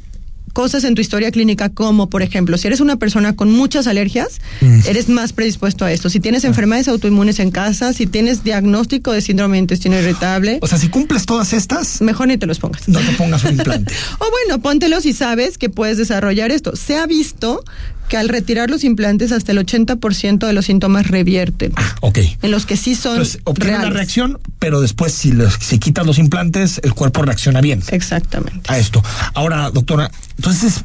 cosas en tu historia clínica como, por ejemplo, si eres una persona con muchas alergias, Mm. eres más predispuesto a esto. Si tienes enfermedades autoinmunes en casa, si tienes diagnóstico de síndrome de intestino irritable, O sea, si cumples todas estas, mejor ni te los pongas. no te pongas un implante. O bueno, póntelo si sabes que puedes desarrollar esto. Se ha visto que al retirar los implantes hasta el 80% de los síntomas revierten. Ah, ok. En los que sí son Entonces, obtiene una reales. reacción, pero después si, los- si quitas los implantes, el cuerpo reacciona bien Exactamente. a esto. Ahora, doctora, entonces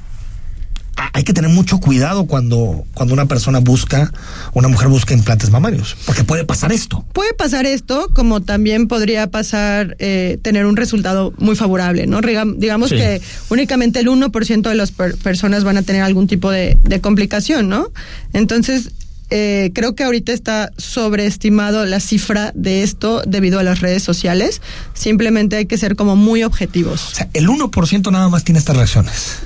hay que tener mucho cuidado cuando, cuando una persona busca, una mujer busca implantes mamarios, porque puede pasar esto. Puede pasar esto, como también podría pasar eh, tener un resultado muy favorable, ¿no? Digamos Sí. que únicamente el 1% de las per- personas van a tener algún tipo de, de complicación, ¿no? Entonces, eh, creo que ahorita está sobreestimado la cifra de esto debido a las redes sociales. Simplemente hay que ser como muy objetivos. O sea, el 1% nada más tiene estas reacciones.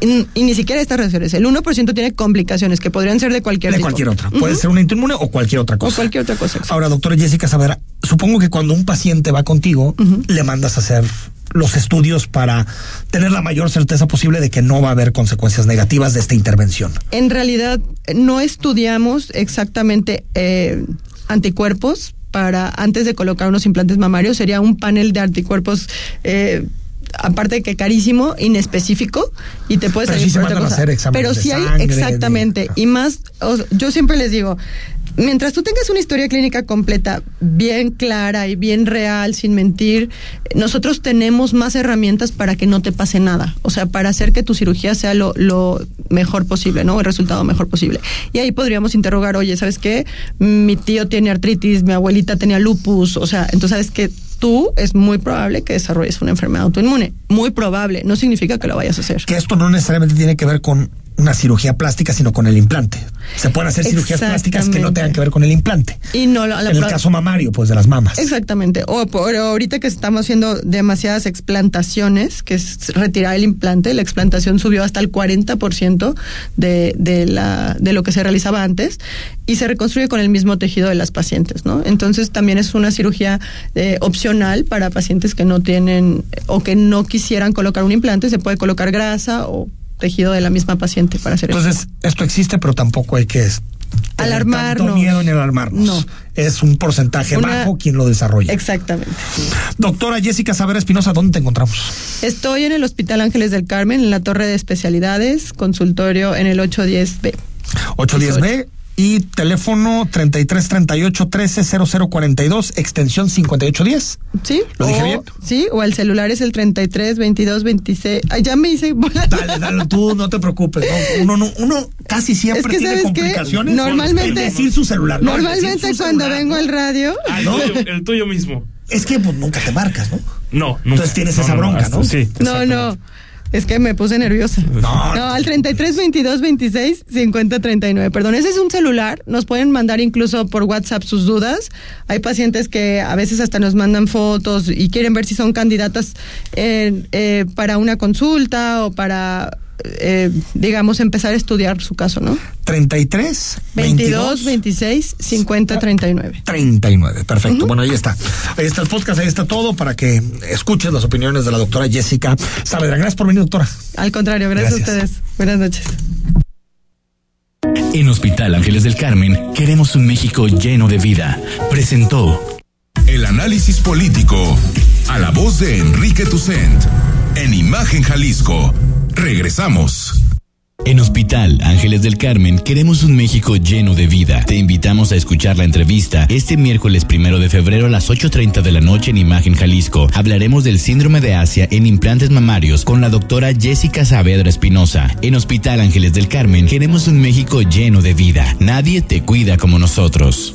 Y, y ni siquiera estas reacciones. El 1% tiene complicaciones que podrían ser de cualquier De tipo. cualquier otra. Puede ser una inmune o cualquier otra cosa. O cualquier otra cosa. Ahora, doctora Jessica Saavedra, supongo que cuando un paciente va contigo, le mandas a hacer los estudios para tener la mayor certeza posible de que no va a haber consecuencias negativas de esta intervención. En realidad no estudiamos exactamente eh, anticuerpos para antes de colocar unos implantes mamarios. Sería un panel de anticuerpos. eh, Aparte de que carísimo, inespecífico, y te puedes Pero salir sí por otra cosa. hacer Pero sí hay, sangre, de- exactamente. Y más, o- yo siempre les digo, mientras tú tengas una historia clínica completa, bien clara y bien real, sin mentir, nosotros tenemos más herramientas para que no te pase nada. O sea, para hacer que tu cirugía sea lo, lo mejor posible, ¿no? El resultado mejor posible. Y ahí podríamos interrogar, oye, ¿sabes qué? Mi tío tiene artritis, mi abuelita tenía lupus, o sea, entonces sabes que tú es muy probable que desarrolles una enfermedad autoinmune. Muy probable, no significa que lo vayas a hacer. Que esto no necesariamente tiene que ver con una cirugía plástica, sino con el implante. Se pueden hacer cirugías plásticas que no tengan que ver con el implante. Y no la- la en el caso mamario, pues de las mamas. Exactamente. O por ahorita que estamos haciendo demasiadas explantaciones, que es retirar el implante, la explantación subió hasta el 40% de, de, la, de lo que se realizaba antes y se reconstruye con el mismo tejido de las pacientes, ¿no? Entonces también es una cirugía eh, opcional para pacientes que no tienen o que no quisieran colocar un implante, se puede colocar grasa o tejido de la misma paciente para hacer eso. Entonces, esto existe, pero tampoco hay que tener Alarmarnos. tanto miedo en alarmarnos. No. Es un porcentaje Una- bajo quien lo desarrolla. Exactamente. Doctora Jessica Savera Espinosa, ¿dónde te encontramos? Estoy en el Hospital Ángeles del Carmen, en la torre de especialidades, consultorio en el 810B. 810B y teléfono 3338 130042, extensión 5810. ¿Sí? ¿Lo dije O- bien? Sí, o el celular es el 33 22 26. Ay, ya me hice bola. Dale, dale, tú no te preocupes. no, uno, no- uno casi siempre Es que, tiene ¿sabes qué? complicaciones. Normalmente- en decir su celular. no, en Normalmente su cuando celular, vengo ¿no? al radio. Ah, el, ¿No? tuyo, el tuyo mismo. Es que pues, nunca te marcas, ¿no? No, nunca. Entonces tienes No, esa no, bronca, ¿no? Sí. No, no. Es que me puse nerviosa. No, No, al 33 22 26 50 39. Perdón, ese es un celular. Nos pueden mandar incluso por WhatsApp sus dudas. Hay pacientes que a veces hasta nos mandan fotos y quieren ver si son candidatas eh, eh, para una consulta o para, eh, digamos, empezar a estudiar su caso, ¿no? 33 22 26 50 39. 39, perfecto. Bueno, ahí está. Ahí está el podcast, ahí está todo para que escuches las opiniones de la doctora Jessica Saavedra. Gracias por venir, doctora. Al contrario, gracias, Gracias. a ustedes. Buenas noches. En Hospital Ángeles del Carmen queremos un México lleno de vida. Presentó El análisis político a la voz de Enrique Tucent en Imagen Jalisco. Regresamos. En Hospital Ángeles del Carmen queremos un México lleno de vida. Te invitamos a escuchar la entrevista este miércoles primero de febrero a las 8.30 de la noche en Imagen Jalisco. Hablaremos del síndrome de Asia en implantes mamarios con la doctora Jessica Saavedra Espinosa. En Hospital Ángeles del Carmen queremos un México lleno de vida. Nadie te cuida como nosotros.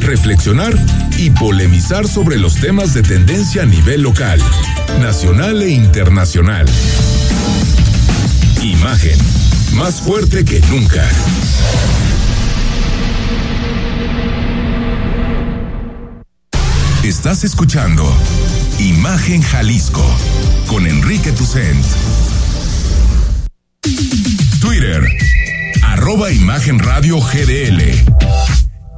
reflexionar y polemizar sobre los temas de tendencia a nivel local, nacional e internacional. Imagen, más fuerte que nunca. Estás escuchando Imagen Jalisco con Enrique Tucent. Twitter, arroba Imagen Radio GDL.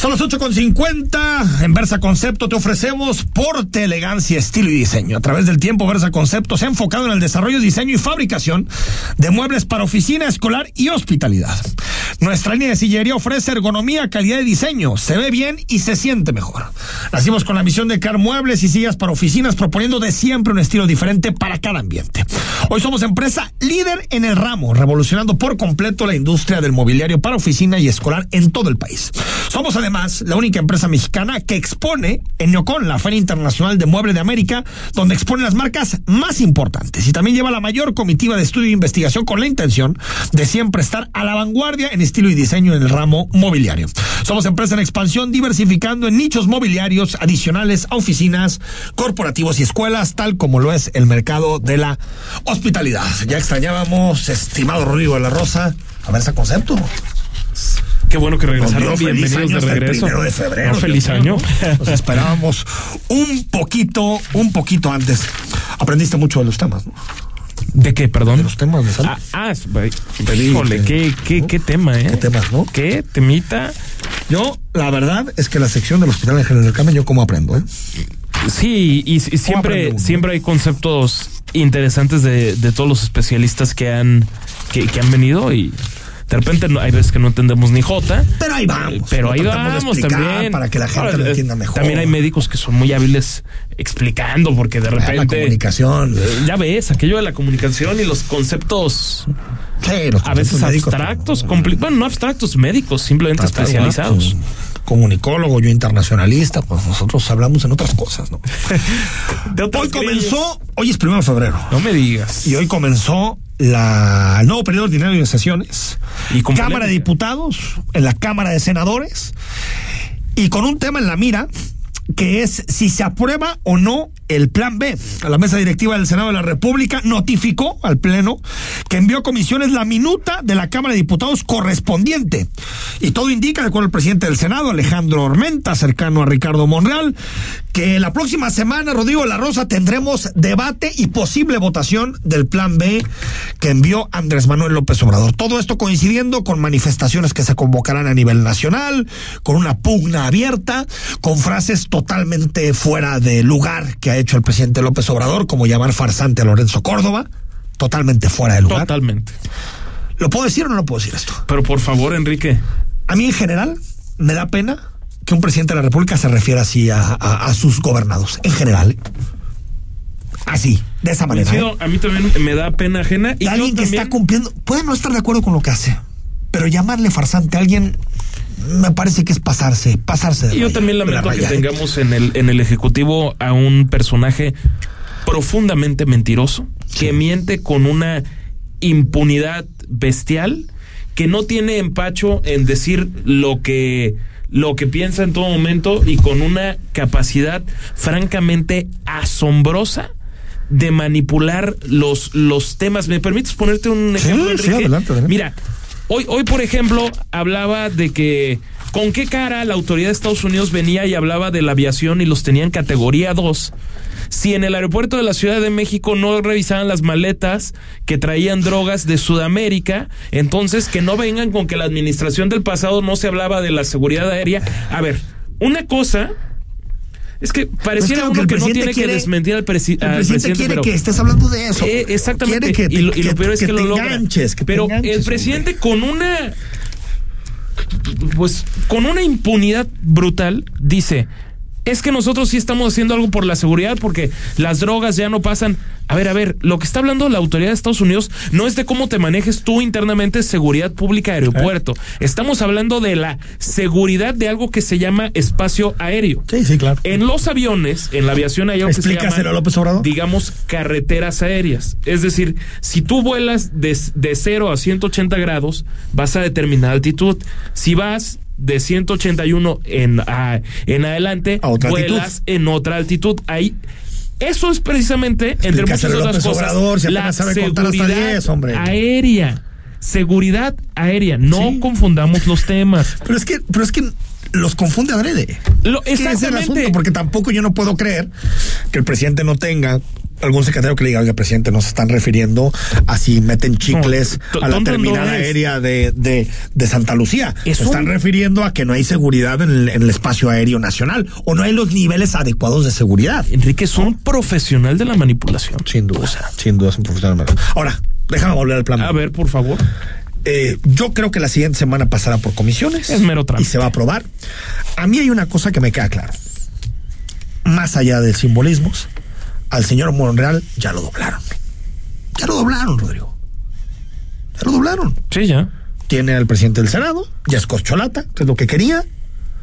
Son las 8.50. En Versa Concepto te ofrecemos porte, elegancia, estilo y diseño. A través del tiempo, Versa Concepto se ha enfocado en el desarrollo, diseño y fabricación de muebles para oficina, escolar y hospitalidad. Nuestra línea de sillería ofrece ergonomía, calidad de diseño. Se ve bien y se siente mejor. Nacimos con la misión de crear muebles y sillas para oficinas, proponiendo de siempre un estilo diferente para cada ambiente. Hoy somos empresa líder en el ramo, revolucionando por completo la industria del mobiliario para oficina y escolar en todo el país. Somos además la única empresa mexicana que expone en Neocon, la Feria Internacional de Mueble de América, donde expone las marcas más importantes y también lleva la mayor comitiva de estudio e investigación con la intención de siempre estar a la vanguardia en estilo y diseño en el ramo mobiliario. Somos empresa en expansión, diversificando en nichos mobiliarios adicionales a oficinas, corporativos y escuelas, tal como lo es el mercado de la hospitalidad. Ya extrañábamos, estimado Rodrigo de la Rosa, a ver ese concepto. Qué bueno que regresaron. Bienvenidos de regreso. El de febrero. No, feliz año. Nos esperábamos un poquito, un poquito antes. Aprendiste mucho de los temas, ¿no? ¿De qué, perdón? De los temas de salud. Ah, ah híjole, qué, qué, qué tema, ¿eh? ¿Qué temas, no? ¿Qué temita? Yo, la verdad es que la sección del Hospital de General del Carmen, yo como aprendo, ¿eh? Sí, y, y siempre, siempre hay conceptos interesantes de, de todos los especialistas que han, que, que han venido y de repente no, hay veces que no entendemos ni jota. Pero ahí vamos. Pero ahí vamos también. Para que la gente lo entienda mejor. También hay médicos que son muy hábiles explicando porque de repente... La comunicación. Ya ves, aquello de la comunicación y los conceptos... Sí, los a veces abstractos, bueno, no abstractos, médicos, simplemente especializados. Comunicólogo, yo internacionalista, pues nosotros hablamos en otras cosas, ¿no? hoy comenzó, hoy es primero de febrero. No me digas. Y hoy comenzó la, el nuevo periodo ordinario de sesiones, ¿Y Cámara de Diputados, en la Cámara de Senadores, y con un tema en la mira que es si se aprueba o no el plan B. La mesa directiva del Senado de la República notificó al Pleno que envió a comisiones la minuta de la Cámara de Diputados correspondiente. Y todo indica, de acuerdo al presidente del Senado, Alejandro Ormenta, cercano a Ricardo Monreal, que la próxima semana, Rodrigo La Rosa, tendremos debate y posible votación del plan B que envió Andrés Manuel López Obrador. Todo esto coincidiendo con manifestaciones que se convocarán a nivel nacional, con una pugna abierta, con frases totalmente fuera de lugar que ha hecho el presidente López Obrador, como llamar farsante a Lorenzo Córdoba, totalmente fuera de lugar. Totalmente. ¿Lo puedo decir o no lo puedo decir esto? Pero por favor, Enrique. A mí en general me da pena que un presidente de la República se refiera así a, sus gobernados, en general. Así, de esa manera. ¿eh? A mí también me da pena ajena. Y alguien que está cumpliendo, puede no estar de acuerdo con lo que hace, pero llamarle farsante a alguien me parece que es pasarse, pasarse de Y yo también lamento que tengamos en el, en el Ejecutivo a un personaje profundamente mentiroso, que miente con una impunidad bestial, que no tiene empacho en decir lo que lo que piensa en todo momento y con una capacidad francamente asombrosa de manipular los, los temas. ¿Me permites ponerte un ejemplo, sí, adelante, adelante. Mira, hoy, hoy, por ejemplo, hablaba de que con qué cara la autoridad de Estados Unidos venía y hablaba de la aviación y los tenía en categoría 2. Si en el aeropuerto de la Ciudad de México no revisaban las maletas que traían drogas de Sudamérica, entonces que no vengan con que la administración del pasado no se hablaba de la seguridad aérea. A ver, una cosa es que pareciera Pues claro uno que no presidente tiene quiere- que desmentir al, presi- el al presidente quiere que estés hablando de eso. Eh, exactamente. Quiere que te- y, lo, y lo que- peor es que lo logra. pero el presidente con una pues con una impunidad brutal dice es que nosotros sí estamos haciendo algo por la seguridad porque las drogas ya no pasan. A ver, a ver, lo que está hablando la autoridad de Estados Unidos no es de cómo te manejes tú internamente seguridad pública de aeropuerto. Estamos hablando de la seguridad de algo que se llama espacio aéreo. Sí, sí, claro. En los aviones, en la aviación hay algo que se llama, López Obrador. digamos, carreteras aéreas. Es decir, si tú vuelas de, de 0 a 180 grados, vas a determinada altitud. Si vas de 181 en, a- en adelante, vuelas altitud. en otra altitud. Ahí, eso es precisamente, entre muchas otras López cosas, Obrador, si la sabe hasta seguridad 10, hombre. aérea. Seguridad aérea. No confundamos los temas. Pero es que, pero es que los confunde adrede. Lo- ese es el exactamente. asunto, porque tampoco yo no puedo creer que el presidente no tenga algún secretario que le diga, oiga, presidente, nos están refiriendo a si meten chicles No, a la no terminal es. aérea de, de, de Santa Lucía. Es Se están un- refiriendo a que no hay seguridad en el, en el espacio aéreo nacional o no hay los niveles adecuados de seguridad. Enrique es un profesional de la manipulación. Sin duda, sin duda es un profesional. Ahora, déjame volver al plan. A ver, por favor. Eh, yo creo que la siguiente semana pasará por comisiones. Es mero trámite. Y se va a aprobar. A mí hay una cosa que me queda claro. Más allá del simbolismos, al señor Monreal ya lo doblaron. Ya lo doblaron, Rodrigo. Ya lo doblaron. Sí, ya. Tiene al presidente del Senado, ya es corcholata, que es lo que quería.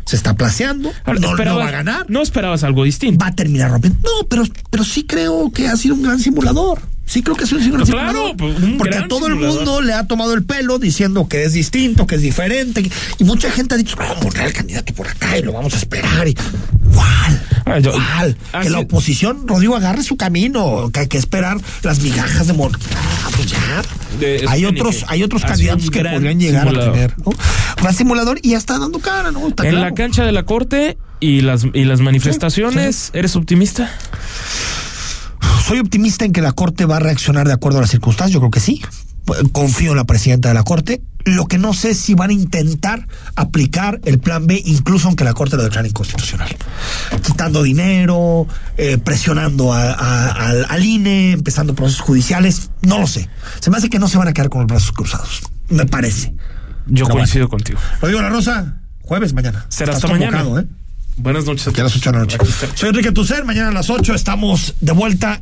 Se está placeando. Ahora, no, no va a ganar. No esperabas algo distinto. Va a terminar rompiendo. No, pero, pero sí creo que ha sido un gran simulador. Sí creo que ha sido un Pues claro, pues, un Porque a todo simulador. el mundo le ha tomado el pelo diciendo que es distinto, que es diferente. Y mucha gente ha dicho, vamos a poner al candidato por acá y lo vamos a esperar. Y, ¿Cuál? Ah, yo- ¿Cuál? Ah, que la oposición, Rodrigo, agarre su camino. Que hay que esperar las migajas de Mon. Ah, pues ya. De- hay otros, hay otros candidatos que podrían llegar simulador. a tener. ¿no? Gran simulador y ya está dando cara, ¿no? Está En claro. la cancha de la corte y las, y las manifestaciones, ¿eres optimista? Soy optimista en que la Corte va a reaccionar de acuerdo a las circunstancias, yo creo que sí. Confío en la presidenta de la Corte. Lo que no sé es si van a intentar aplicar el plan B, incluso aunque la Corte lo declare inconstitucional. Quitando dinero, eh, presionando a- a- al, al INE, empezando procesos judiciales. No lo sé. Se me hace que no se van a quedar con los brazos cruzados. Me parece. Yo Pero coincido contigo. Rodrigo La Rosa, jueves mañana. Será hasta mañana. ¿eh? Buenas noches a a las 8 de la noche. Soy Enrique Tucer, mañana a las 8 estamos de vuelta